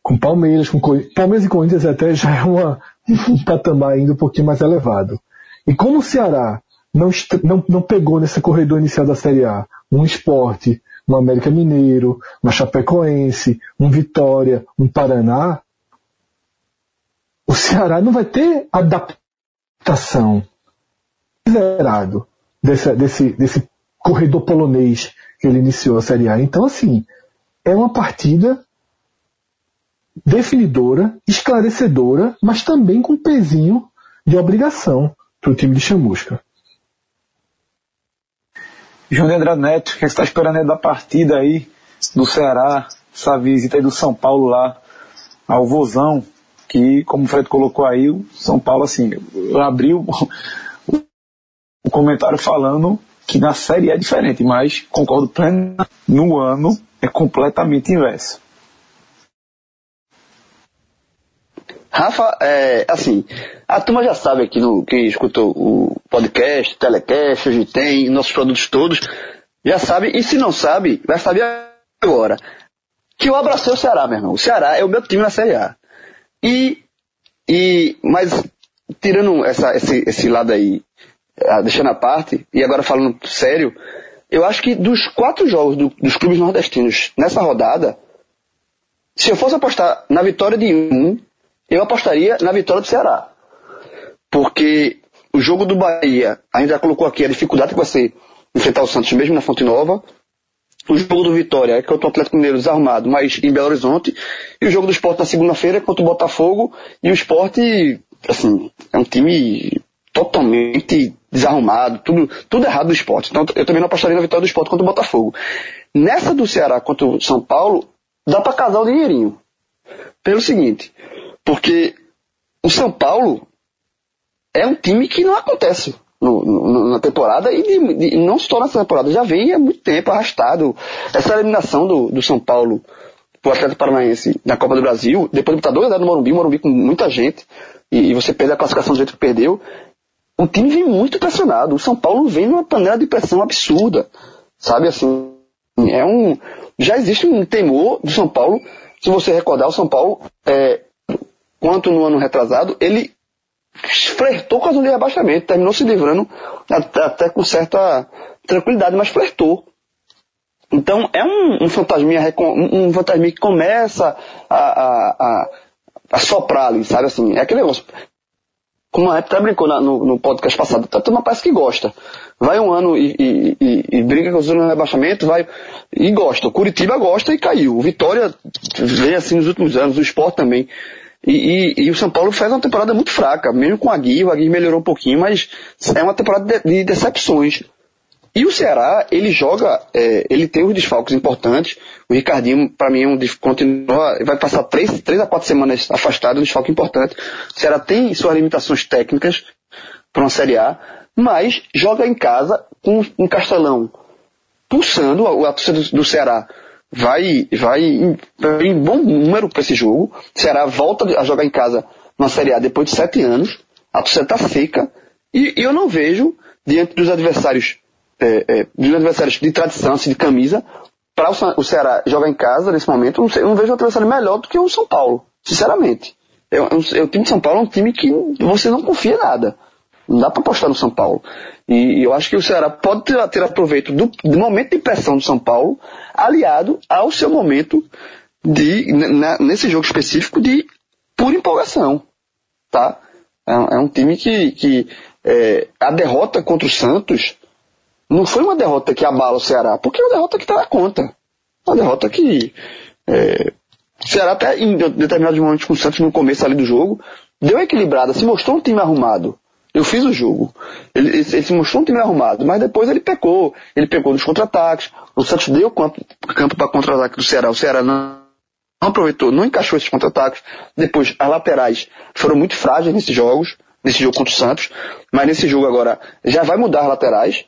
com Palmeiras, com Corinthians. Palmeiras e Corinthians até já é uma, (laughs) um patamar ainda um pouquinho mais elevado. E como o Ceará não, não, não pegou nesse corredor inicial da Série A um esporte, um América Mineiro, uma Chapecoense, um Vitória, um Paraná, o Ceará não vai ter adaptação desse, desse, desse corredor polonês que ele iniciou a Série A. Então, assim, é uma partida definidora, esclarecedora, mas também com pezinho de obrigação para o time de Chamusca. João de Andrade Neto, o que você está esperando aí da partida aí do Ceará, essa visita aí do São Paulo lá ao Vozão, que, como o Fred colocou aí, o São Paulo, assim, eu abri o, o comentário falando que na série é diferente, mas concordo plenamente, no ano é completamente inverso. Rafa, é, assim, a turma já sabe aqui no, que escutou o podcast, telecast, hoje tem, nossos produtos todos, já sabe, e se não sabe, vai saber agora. Que eu abracei o Ceará, meu irmão. O Ceará é o meu time na Série A. E, e mas tirando essa, esse, esse lado aí, deixando a parte, e agora falando sério, eu acho que dos quatro jogos do, dos clubes nordestinos nessa rodada, se eu fosse apostar na vitória de um, eu apostaria na vitória do Ceará. Porque o jogo do Bahia, a gente já colocou aqui a dificuldade que vai ser enfrentar o Santos mesmo na Fonte Nova. O jogo do Vitória é contra o Atlético Mineiro desarmado, mas em Belo Horizonte. E o jogo do Esporte na segunda-feira é contra o Botafogo. E o Esporte, assim, é um time totalmente desarrumado, tudo, tudo errado do esporte. Então eu também não apostaria na vitória do esporte contra o Botafogo. Nessa do Ceará contra o São Paulo, dá para casar o dinheirinho. Pelo seguinte, porque o São Paulo é um time que não acontece no, no, na temporada e de, de, não se torna essa temporada. Já vem há muito tempo arrastado. Essa eliminação do, do São Paulo pro Atlético Paranaense na Copa do Brasil, depois de botar 2 no Morumbi, Morumbi com muita gente, e, e você perde a classificação do jeito que perdeu, o time vem muito pressionado. O São Paulo vem numa panela de pressão absurda. Sabe assim, é um. Já existe um temor do São Paulo. Se você recordar, o São Paulo é, quanto no ano retrasado, ele flertou com a zona de rebaixamento, terminou se livrando até, até com certa tranquilidade, mas flertou. Então é um, um fantasminha, um, fantasminha que começa a, a, a, a soprar ali, sabe assim? É aquele negócio. Como a até brincou na, no, no, podcast passado, a turma parece que gosta. Vai um ano e, e, e, e brinca com o zona de rebaixamento, vai e gosta. O Curitiba gosta e caiu. O Vitória vem assim nos últimos anos, o Sport também. E, e, e, o São Paulo fez uma temporada muito fraca, mesmo com a Gui, o Agui melhorou um pouquinho, mas é uma temporada de, de decepções. E o Ceará, ele joga, é, ele tem os desfalques importantes. O Ricardinho, para mim, é um continua, vai passar três, três a quatro semanas afastado, um desfalque importante. O Ceará tem suas limitações técnicas para uma Série A, mas joga em casa com um Castelão pulsando, a, torcida do, do Ceará vai, vai em, em bom número para esse jogo. O Ceará volta a jogar em casa na Série A depois de sete anos. A torcida está seca. E, e, eu não vejo, diante dos adversários, é, é, dos adversários de tradição, assim, de camisa, para o, Ceará jogar em casa nesse momento, eu não, sei, eu não vejo um adversário melhor do que o São Paulo. Sinceramente. Eu, eu, o time de São Paulo é um time que você não confia nada. Não dá para apostar no São Paulo. E, e, eu acho que o Ceará pode ter, ter aproveito do, do, momento de pressão do São Paulo, aliado ao seu momento de, na, nesse jogo específico, de pura empolgação. Tá? É, é um time que, que é, a derrota contra o Santos não foi uma derrota que abala o Ceará, porque é uma derrota que está na conta. Uma derrota que é, o Ceará até em determinados momentos com o Santos no começo ali do jogo, deu equilibrada, se mostrou um time arrumado. Eu fiz o jogo. Ele, ele, ele, se mostrou um time arrumado, mas depois ele pecou. Ele pegou nos contra-ataques. O Santos deu campo, campo para contra-ataque do Ceará. O Ceará não, não aproveitou, não encaixou esses contra-ataques. Depois, as laterais foram muito frágeis nesses jogos, nesse jogo contra o Santos. Mas nesse jogo agora já vai mudar as laterais.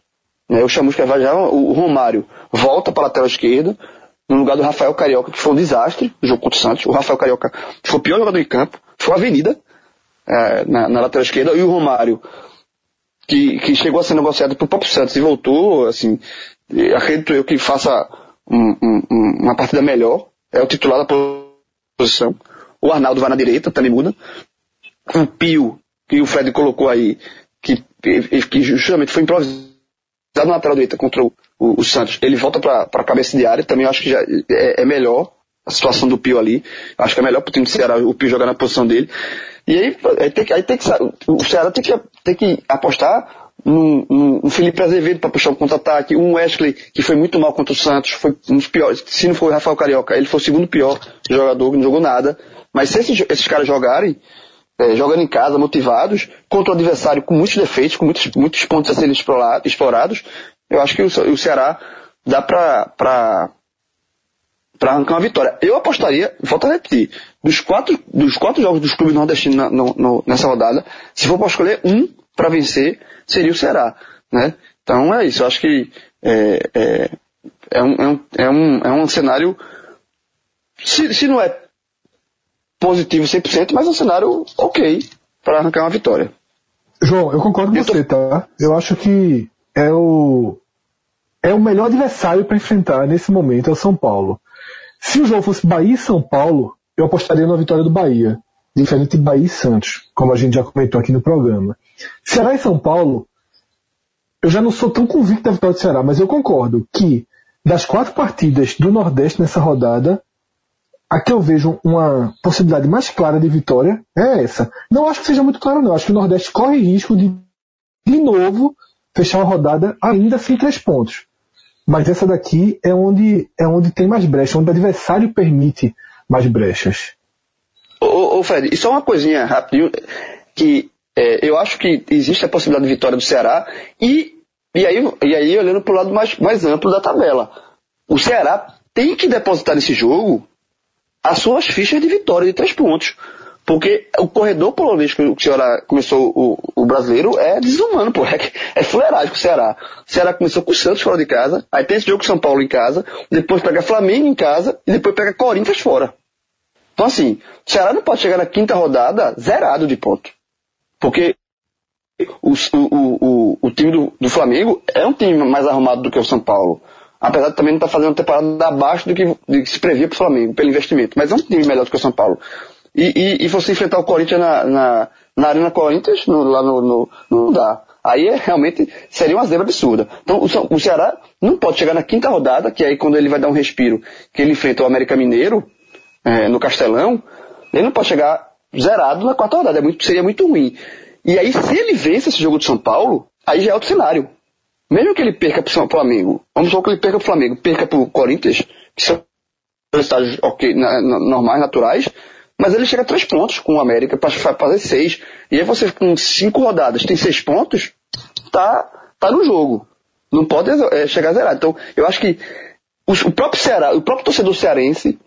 O Chamusca vai já, o Romário volta para a lateral esquerda no lugar do Rafael Carioca, que foi um desastre no jogo contra o Santos. O Rafael Carioca foi o pior jogador em campo, foi uma avenida é, na, na, lateral esquerda, e o Romário, que, que chegou a ser negociado para o próprio Santos e voltou, assim, acredito eu que faça um, um, uma partida melhor, é o titular da posição. O Arnaldo vai na direita, também muda. O Pio, que o Fred colocou aí, que, que justamente foi improvisado na lateral direita contra o, o, o Santos, ele volta para a cabeça de área, também acho que já é, é, melhor a situação do Pio ali. Acho que é melhor para o time do Ceará o Pio jogar na posição dele. E aí, aí, tem, que, aí tem que, o Ceará tem que, tem que apostar no Felipe Azevedo para puxar um contra-ataque, um Wesley que foi muito mal contra o Santos, foi um dos piores. Se não for o Rafael Carioca, ele foi o segundo pior jogador, não jogou nada. Mas se esses, esses caras jogarem, é, jogando em casa, motivados, contra o adversário com muitos defeitos, com muitos, muitos pontos a serem explorados, eu acho que o, Ceará dá para para arrancar uma vitória. Eu apostaria, volto a repetir, dos quatro, dos quatro jogos dos clubes nordestinos na, no, no, nessa rodada, se for para escolher um para vencer, seria o Ceará. Né? Então é isso, eu acho que é, é, é, um, é, um, é, um, é um cenário, se, se não é positivo 100%, mas é um cenário ok para arrancar uma vitória. João, eu concordo com você, tá? Eu acho que é o é o melhor adversário para enfrentar nesse momento é o São Paulo. Se o jogo fosse Bahia e São Paulo, eu apostaria na vitória do Bahia, diferente de Bahia e Santos, como a gente já comentou aqui no programa. Ceará e São Paulo, eu já não sou tão convicto da vitória do Ceará, mas eu concordo que das quatro partidas do Nordeste nessa rodada, a que eu vejo uma possibilidade mais clara de vitória é essa. Não acho que seja muito claro, não. Acho que o Nordeste corre risco de, de novo, fechar uma rodada ainda sem três pontos. Mas essa daqui é onde, é onde tem mais brecha, onde o adversário permite mais brechas. Ô, ô Fred, e só uma coisinha rapidinho, que é, eu acho que existe a possibilidade de vitória do Ceará, e, e, aí, e aí olhando para o lado mais, mais amplo da tabela. O Ceará tem que depositar nesse jogo as suas fichas de vitória de três pontos. Porque o corredor polonês que o Ceará começou o, o brasileiro é desumano, pô. (laughs) É, é fuleiragem com o Ceará. O Ceará começou com o Santos fora de casa, aí tem esse jogo com São Paulo em casa, depois pega Flamengo em casa e depois pega Corinthians fora. Então assim, o Ceará não pode chegar na quinta rodada zerado de ponto. Porque o, o, o, o time do, do Flamengo é um time mais arrumado do que o São Paulo. Apesar de também não estar tá fazendo uma temporada abaixo do que, do que se previa para o Flamengo, pelo investimento. Mas é um time melhor do que o São Paulo. E, e, e você enfrentar o Corinthians na, na, na Arena Corinthians, no, lá no, no, Não dá. Aí é, realmente seria uma zebra absurda. Então o, o Ceará não pode chegar na quinta rodada, que aí quando ele vai dar um respiro, que ele enfrenta o América Mineiro, é, no Castelão, ele não pode chegar zerado na quarta rodada. É muito, seria muito ruim. E aí, se ele vence esse jogo de São Paulo, aí já é outro cenário. Mesmo que ele perca para o Flamengo, vamos supor que ele perca para o Flamengo, perca para o Corinthians, que são okay, na, na, normais, naturais, mas ele chega a três pontos com o América para fazer seis. E aí você com cinco rodadas tem seis pontos, tá, tá no jogo. Não pode é, chegar a zerar. Então, eu acho que o, o próprio Ceará, o próprio torcedor cearense,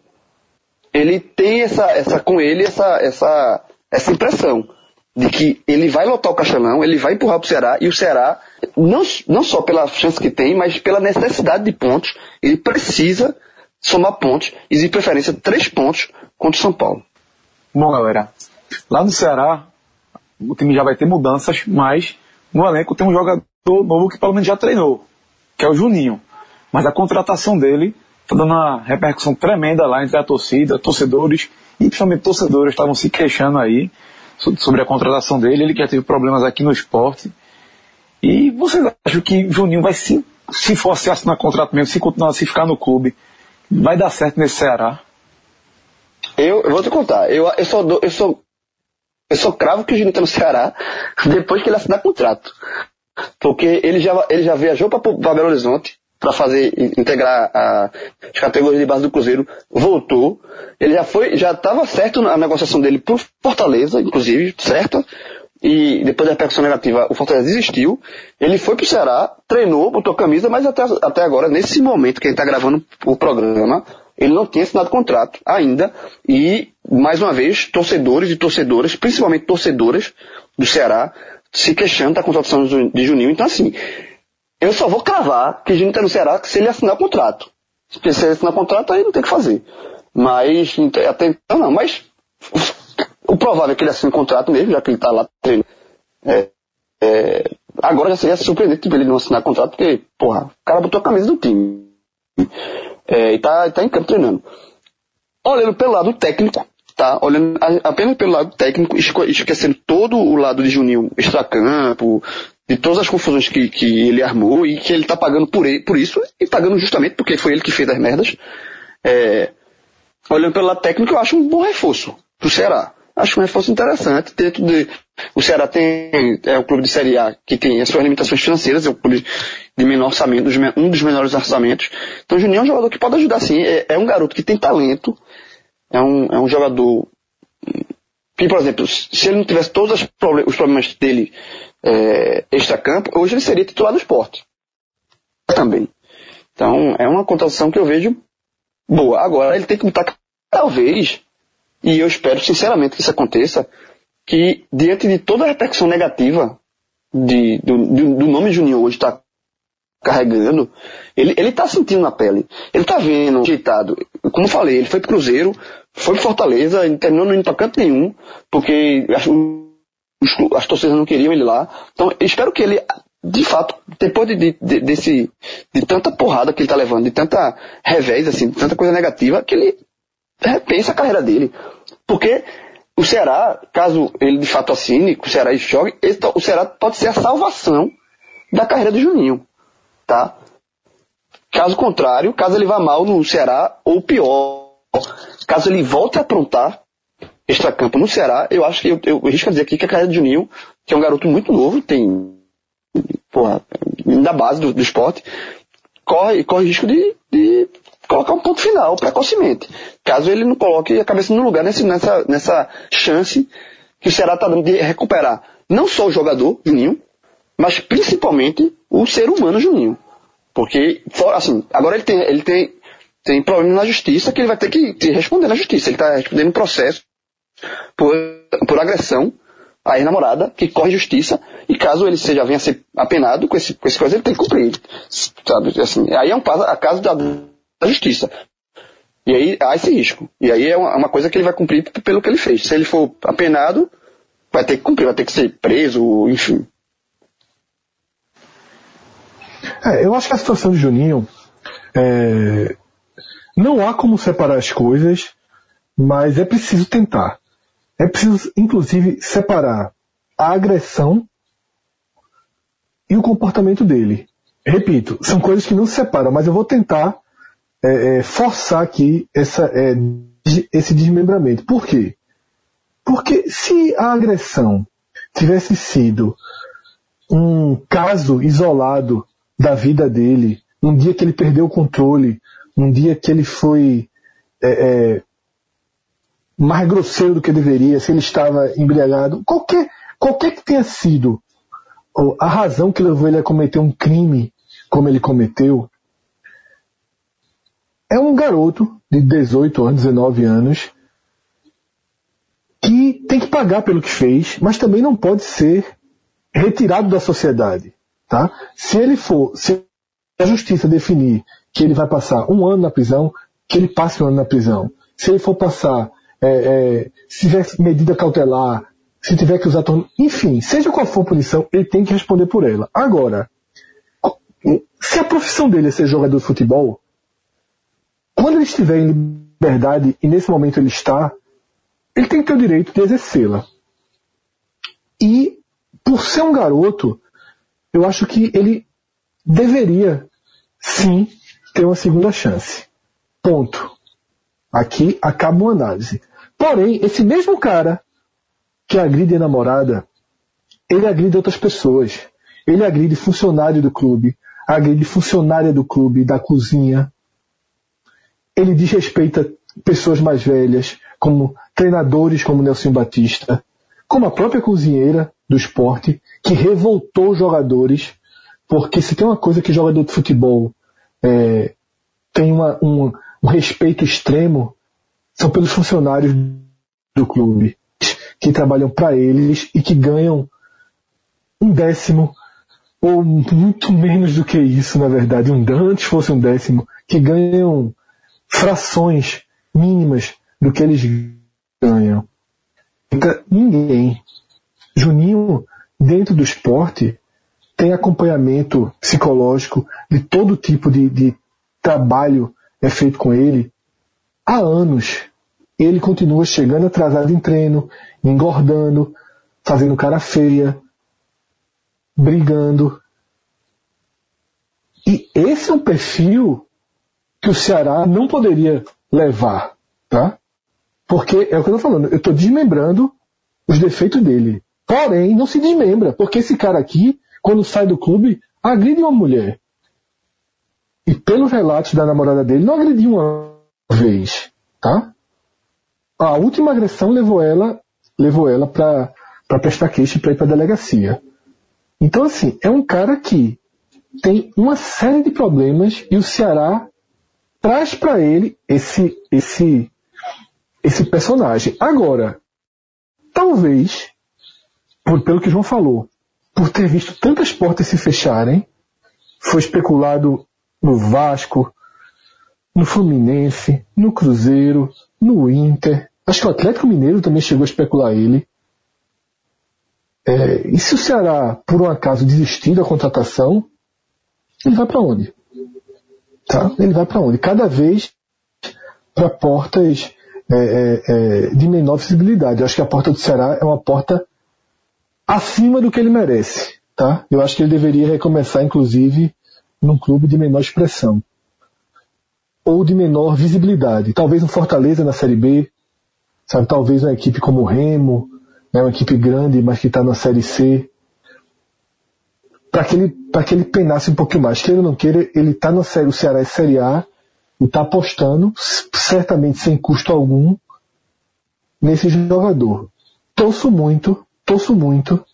ele tem essa, essa com ele essa, essa, essa impressão de que ele vai lotar o Castelão, ele vai empurrar para o Ceará, e o Ceará, não, não só pela chance que tem, mas pela necessidade de pontos, ele precisa somar pontos, existe preferência três pontos contra o São Paulo. Bom, galera, lá no Ceará, o time já vai ter mudanças, mas no elenco tem um jogador novo que pelo menos já treinou, que é o Juninho. Mas a contratação dele está dando uma repercussão tremenda lá entre a torcida, torcedores e principalmente torcedores estavam se queixando aí sobre a contratação dele. Ele que já teve problemas aqui no esporte. E vocês acham que Juninho vai se, se for se assinar contrato mesmo, se continuar se ficar no clube, vai dar certo nesse Ceará? Eu, eu vou te contar, eu, eu sou, eu sou, eu sou cravo que o Juninho está no Ceará depois que ele assinar contrato. Porque ele já, ele já viajou para Belo Horizonte, para fazer integrar a, as categorias de base do Cruzeiro, voltou. Ele já foi, já estava certo na negociação dele por Fortaleza, inclusive, certo? E depois da repercussão negativa, o Fortaleza desistiu. Ele foi pro Ceará, treinou, botou camisa, mas até, até agora, nesse momento que ele está gravando o programa, ele não tinha assinado contrato ainda. E, mais uma vez, torcedores e torcedoras, principalmente torcedoras do Ceará, se queixando da contratação de Juninho. Então, assim, eu só vou cravar que Juninho está no Ceará se ele assinar contrato. Se ele assinar contrato, aí não tem o que fazer. Mas, até então não, mas o provável é que ele assine contrato mesmo, já que ele está lá treinando. É, é, agora já seria surpreendente ele não assinar contrato, porque, porra, o cara botou a camisa do time. É, e tá, tá em campo treinando. Olhando pelo lado técnico, tá? Olhando apenas pelo lado técnico, esquecendo todo o lado de Juninho extracampo, de todas as confusões que, que ele armou e que ele está pagando por, ele, por isso e pagando justamente porque foi ele que fez as merdas. É, olhando pelo lado técnico, eu acho um bom reforço pro Ceará. Acho um reforço interessante. Dentro de, o Ceará tem, é o clube de Série A que tem as suas limitações financeiras, é o clube de menor orçamento, um dos menores orçamentos. Então Juninho é um jogador que pode ajudar sim. É, é um garoto que tem talento, é um, é um jogador que, por exemplo, se ele não tivesse todos os problemas dele é, extra-campo, hoje ele seria titular do esporte. Também. Então, é uma contratação que eu vejo boa. Agora, ele tem que botar, talvez, e eu espero sinceramente que isso aconteça, que diante de toda a repercussão negativa de, do, do, nome Juninho hoje está carregando, ele, ele tá sentindo na pele. Ele está vendo ajeitado. Como falei, ele foi pro Cruzeiro, foi pro Fortaleza, e terminou não indo para canto nenhum, porque as torcidas não queriam ele lá. Então, espero que ele, de fato, depois de, de, de, desse, de tanta porrada que ele está levando, de tanta revés, assim, de tanta coisa negativa, que ele repense a carreira dele. Porque o Ceará, caso ele de fato assine, que o Ceará jogue, ele, o Ceará pode ser a salvação da carreira do Juninho. Tá? Caso contrário, caso ele vá mal no Ceará, ou pior, caso ele volte a aprontar, extracampo no Ceará, eu acho que eu, eu, risco dizer aqui que a carreira de Juninho, que é um garoto muito novo, tem porra, da base do, do esporte, corre, corre risco de, de colocar um ponto final precocemente. Caso ele não coloque a cabeça no lugar nesse, nessa, nessa chance que o Ceará está dando de recuperar não só o jogador, Juninho, mas principalmente o ser humano Juninho. Porque, assim, agora ele tem, ele tem, tem problema na justiça que ele vai ter que responder na justiça. Ele está respondendo um processo por, por agressão à ex-namorada, que corre justiça, e caso ele seja venha a ser apenado com esse, com esse coisa, ele tem que cumprir. Sabe? Assim, aí é um caso, a caso da, da justiça. E aí há esse risco. E aí é uma, uma, coisa que ele vai cumprir pelo que ele fez. Se ele for apenado, vai ter que cumprir, vai ter que ser preso, enfim. É, eu acho que a situação de Juninho é, não há como separar as coisas, mas é preciso tentar. É preciso, inclusive, separar a agressão e o comportamento dele. Repito, são coisas que não se separam, mas eu vou tentar é, é, forçar aqui essa, é, esse desmembramento. Por quê? Porque se a agressão tivesse sido um caso isolado da vida dele, um dia que ele perdeu o controle, um dia que ele foi é, é, mais grosseiro do que deveria, se ele estava embriagado, qualquer, qualquer que tenha sido a razão que levou ele a cometer um crime como ele cometeu, é um garoto de 18 anos, 19 anos, que tem que pagar pelo que fez, mas também não pode ser retirado da sociedade. Tá? Se ele for, se a justiça definir que ele vai passar um ano na prisão, que ele passe um ano na prisão. Se ele for passar, é, é, se tiver medida cautelar, se tiver que usar torno, enfim, seja qual for a punição, ele tem que responder por ela. Agora, se a profissão dele é ser jogador de futebol, quando ele estiver em liberdade, e nesse momento ele está, ele tem que ter o direito de exercê-la. E, por ser um garoto, eu acho que ele deveria, sim, ter uma segunda chance. Ponto. Aqui acaba uma análise. Porém, esse mesmo cara que agride a namorada, ele agride outras pessoas. Ele agride funcionário do clube, agride funcionária do clube, da cozinha. Ele desrespeita pessoas mais velhas, como treinadores como Nelson Batista, como a própria cozinheira do esporte, que revoltou jogadores, porque se tem uma coisa que jogador de futebol é, tem uma, um, um respeito extremo, são pelos funcionários do clube, que trabalham para eles e que ganham um décimo ou muito menos do que isso, na verdade, um antes fosse um décimo, que ganham frações mínimas do que eles ganham. Ninguém. Juninho, dentro do esporte, tem acompanhamento psicológico de todo tipo de, de trabalho é feito com ele há anos. Ele continua chegando atrasado em treino, engordando, fazendo cara feia, brigando. E esse é um perfil que o Ceará não poderia levar, tá? Porque é o que eu estou falando, eu estou desmembrando os defeitos dele. Porém, não se desmembra, porque esse cara aqui, quando sai do clube, agride uma mulher. E pelos relatos da namorada dele, não agrediu uma vez, tá? A última agressão levou ela, levou ela para prestar queixa e para ir para delegacia. Então, assim, é um cara que tem uma série de problemas e o Ceará traz para ele esse, esse, esse personagem. Agora, talvez, por, pelo que João falou, por ter visto tantas portas se fecharem, foi especulado no Vasco, no Fluminense, no Cruzeiro, no Inter. Acho que o Atlético Mineiro também chegou a especular ele. É, e se o Ceará, por um acaso, desistir da contratação, ele vai para onde? Tá? Ele vai para onde? Cada vez para portas é, é, é, de menor visibilidade. Eu acho que a porta do Ceará é uma porta acima do que ele merece. Tá? Eu acho que ele deveria recomeçar, inclusive, num clube de menor expressão. Ou de menor visibilidade. Talvez um Fortaleza na Série B, sabe? talvez uma equipe como o Remo, né, uma equipe grande, mas que está na Série C, para que, ele, que ele penasse um pouquinho mais. Queira ou não queira, ele está no Série, o Ceará é Série A e está apostando, certamente sem custo algum, nesse jogador. Torço muito, torço muito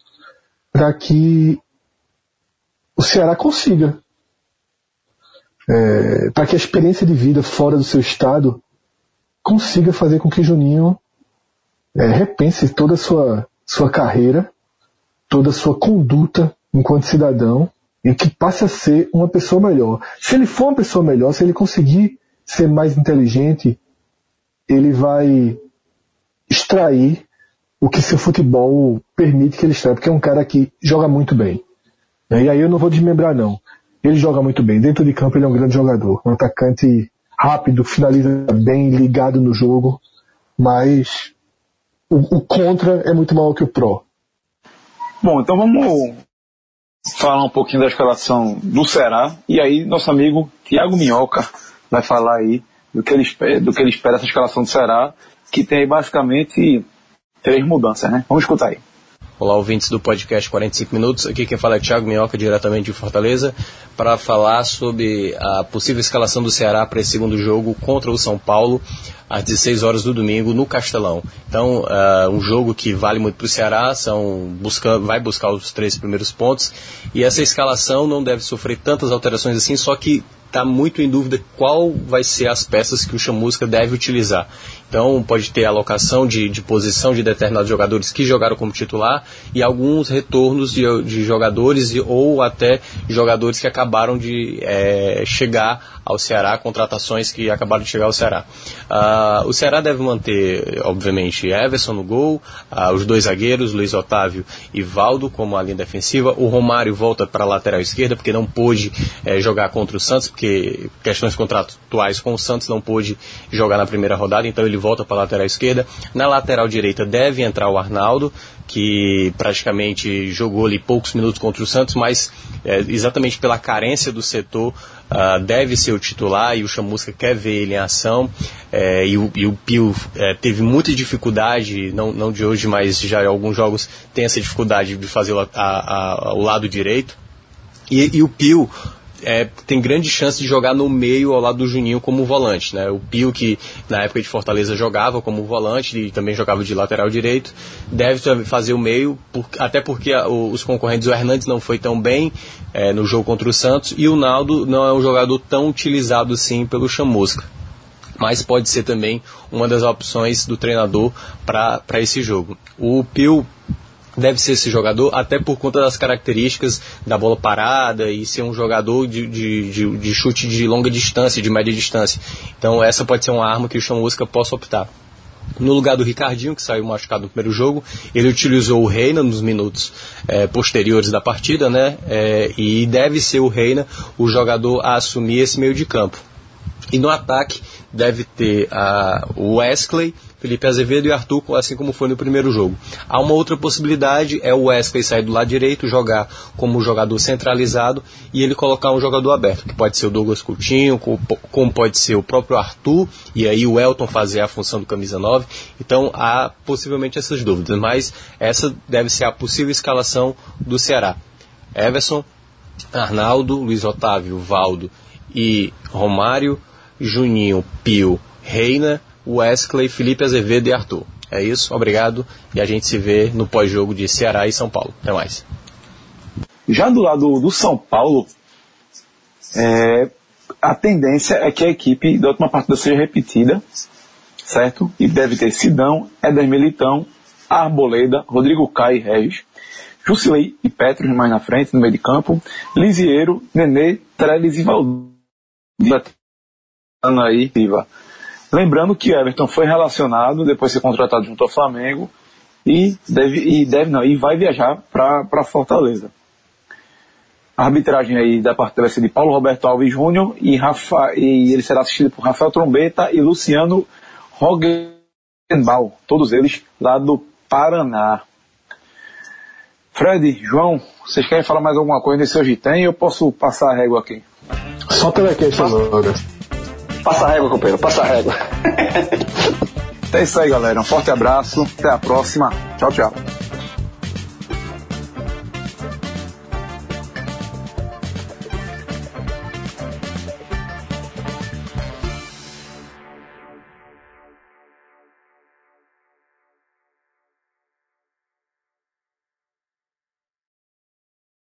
para que o Ceará consiga. É, para que a experiência de vida fora do seu estado consiga fazer com que Juninho é, repense toda a sua, sua carreira, toda a sua conduta enquanto cidadão e que passe a ser uma pessoa melhor. Se ele for uma pessoa melhor, se ele conseguir ser mais inteligente, ele vai extrair o que seu futebol permite que ele extraia, porque é um cara que joga muito bem. E aí eu não vou desmembrar não. Ele joga muito bem. Dentro de campo ele é um grande jogador. Um atacante rápido, finaliza bem, ligado no jogo. Mas o, o contra é muito maior que o pró. Bom, então vamos falar um pouquinho da escalação do Ceará. E aí nosso amigo Thiago Minhoca vai falar aí do que ele espera, do que ele espera essa escalação do Ceará, que tem basicamente três mudanças, né? Vamos escutar aí. Olá, ouvintes do podcast 45 Minutos. Aqui quem fala é Thiago Minhoca, diretamente de Fortaleza, para falar sobre a possível escalação do Ceará para esse segundo jogo contra o São Paulo, às 16 horas do domingo, no Castelão. Então, uh, um jogo que vale muito para o Ceará, são busca, vai buscar os três primeiros pontos, e essa escalação não deve sofrer tantas alterações assim, só que está muito em dúvida qual vai ser as peças que o Chamusca deve utilizar. Então pode ter alocação de, de posição de determinados jogadores que jogaram como titular e alguns retornos de, de jogadores ou até jogadores que acabaram de é, chegar ao Ceará, contratações que acabaram de chegar ao Ceará. Uh, o Ceará deve manter, obviamente, Everson no gol, uh, os dois zagueiros, Luiz Otávio e Valdo, como a linha defensiva. O Romário volta para a lateral esquerda, porque não pôde eh, jogar contra o Santos, porque questões contratuais com o Santos não pôde jogar na primeira rodada, então ele volta para a lateral esquerda. Na lateral direita deve entrar o Arnaldo, que praticamente jogou ali poucos minutos contra o Santos, mas é, exatamente pela carência do setor uh, deve ser o titular e o Chamusca quer ver ele em ação. É, e, o, e o Pio é, teve muita dificuldade, não, não de hoje, mas já em alguns jogos tem essa dificuldade de fazer o, a, a, o lado direito. E, e o Pio é, tem grande chance de jogar no meio ao lado do Juninho como volante. Né? O Pio, que na época de Fortaleza jogava como volante e também jogava de lateral direito, deve fazer o meio, por, até porque a, os concorrentes, o Hernandes não foi tão bem é, no jogo contra o Santos e o Naldo não é um jogador tão utilizado assim pelo Chamusca. Mas pode ser também uma das opções do treinador para esse jogo. O Pio deve ser esse jogador, até por conta das características da bola parada e ser um jogador de, de, de, de chute de longa distância, de média distância. Então essa pode ser uma arma que o Chamusca possa optar. No lugar do Ricardinho, que saiu machucado no primeiro jogo, ele utilizou o Reina nos minutos é, posteriores da partida, né? É, e deve ser o Reina o jogador a assumir esse meio de campo. E no ataque deve ter a, Wesley, Felipe Azevedo e Arthur, assim como foi no primeiro jogo. Há uma outra possibilidade, é o Wesley sair do lado direito, jogar como jogador centralizado e ele colocar um jogador aberto, que pode ser o Douglas Coutinho, como pode ser o próprio Arthur, e aí o Elton fazer a função do camisa 9. Então há possivelmente essas dúvidas, mas essa deve ser a possível escalação do Ceará. Everson, Arnaldo, Luiz Otávio, Valdo e Romário, Juninho, Pio, Reina, Wesley, Felipe Azevedo e Arthur. É isso, obrigado e a gente se vê no pós-jogo de Ceará e São Paulo. Até mais. Já do lado do São Paulo, é, a tendência é que a equipe da última partida seja repetida, certo? E deve ter Sidão, Éder Militão, Arboleda, Rodrigo Caio e Regis, Jusilei e Petros mais na frente, no meio de campo, Lisieiro, Nenê, Trellis e Valdir aí, viva. Lembrando que Everton foi relacionado, depois de ser contratado junto ao Flamengo, e deve, e deve não, e vai viajar para Fortaleza. A arbitragem aí da partida vai ser de Paulo Roberto Alves Júnior e, Rafa, e ele será assistido por Rafael Trombeta e Luciano Rogenbal, todos eles lá do Paraná. Fred, João, vocês querem falar mais alguma coisa nesse hoje tem? Eu posso passar a régua aqui. Só telequete agora. Passa a régua, companheiro, passa a régua. (laughs) é isso aí, galera. Um forte abraço. Até a próxima. Tchau, tchau.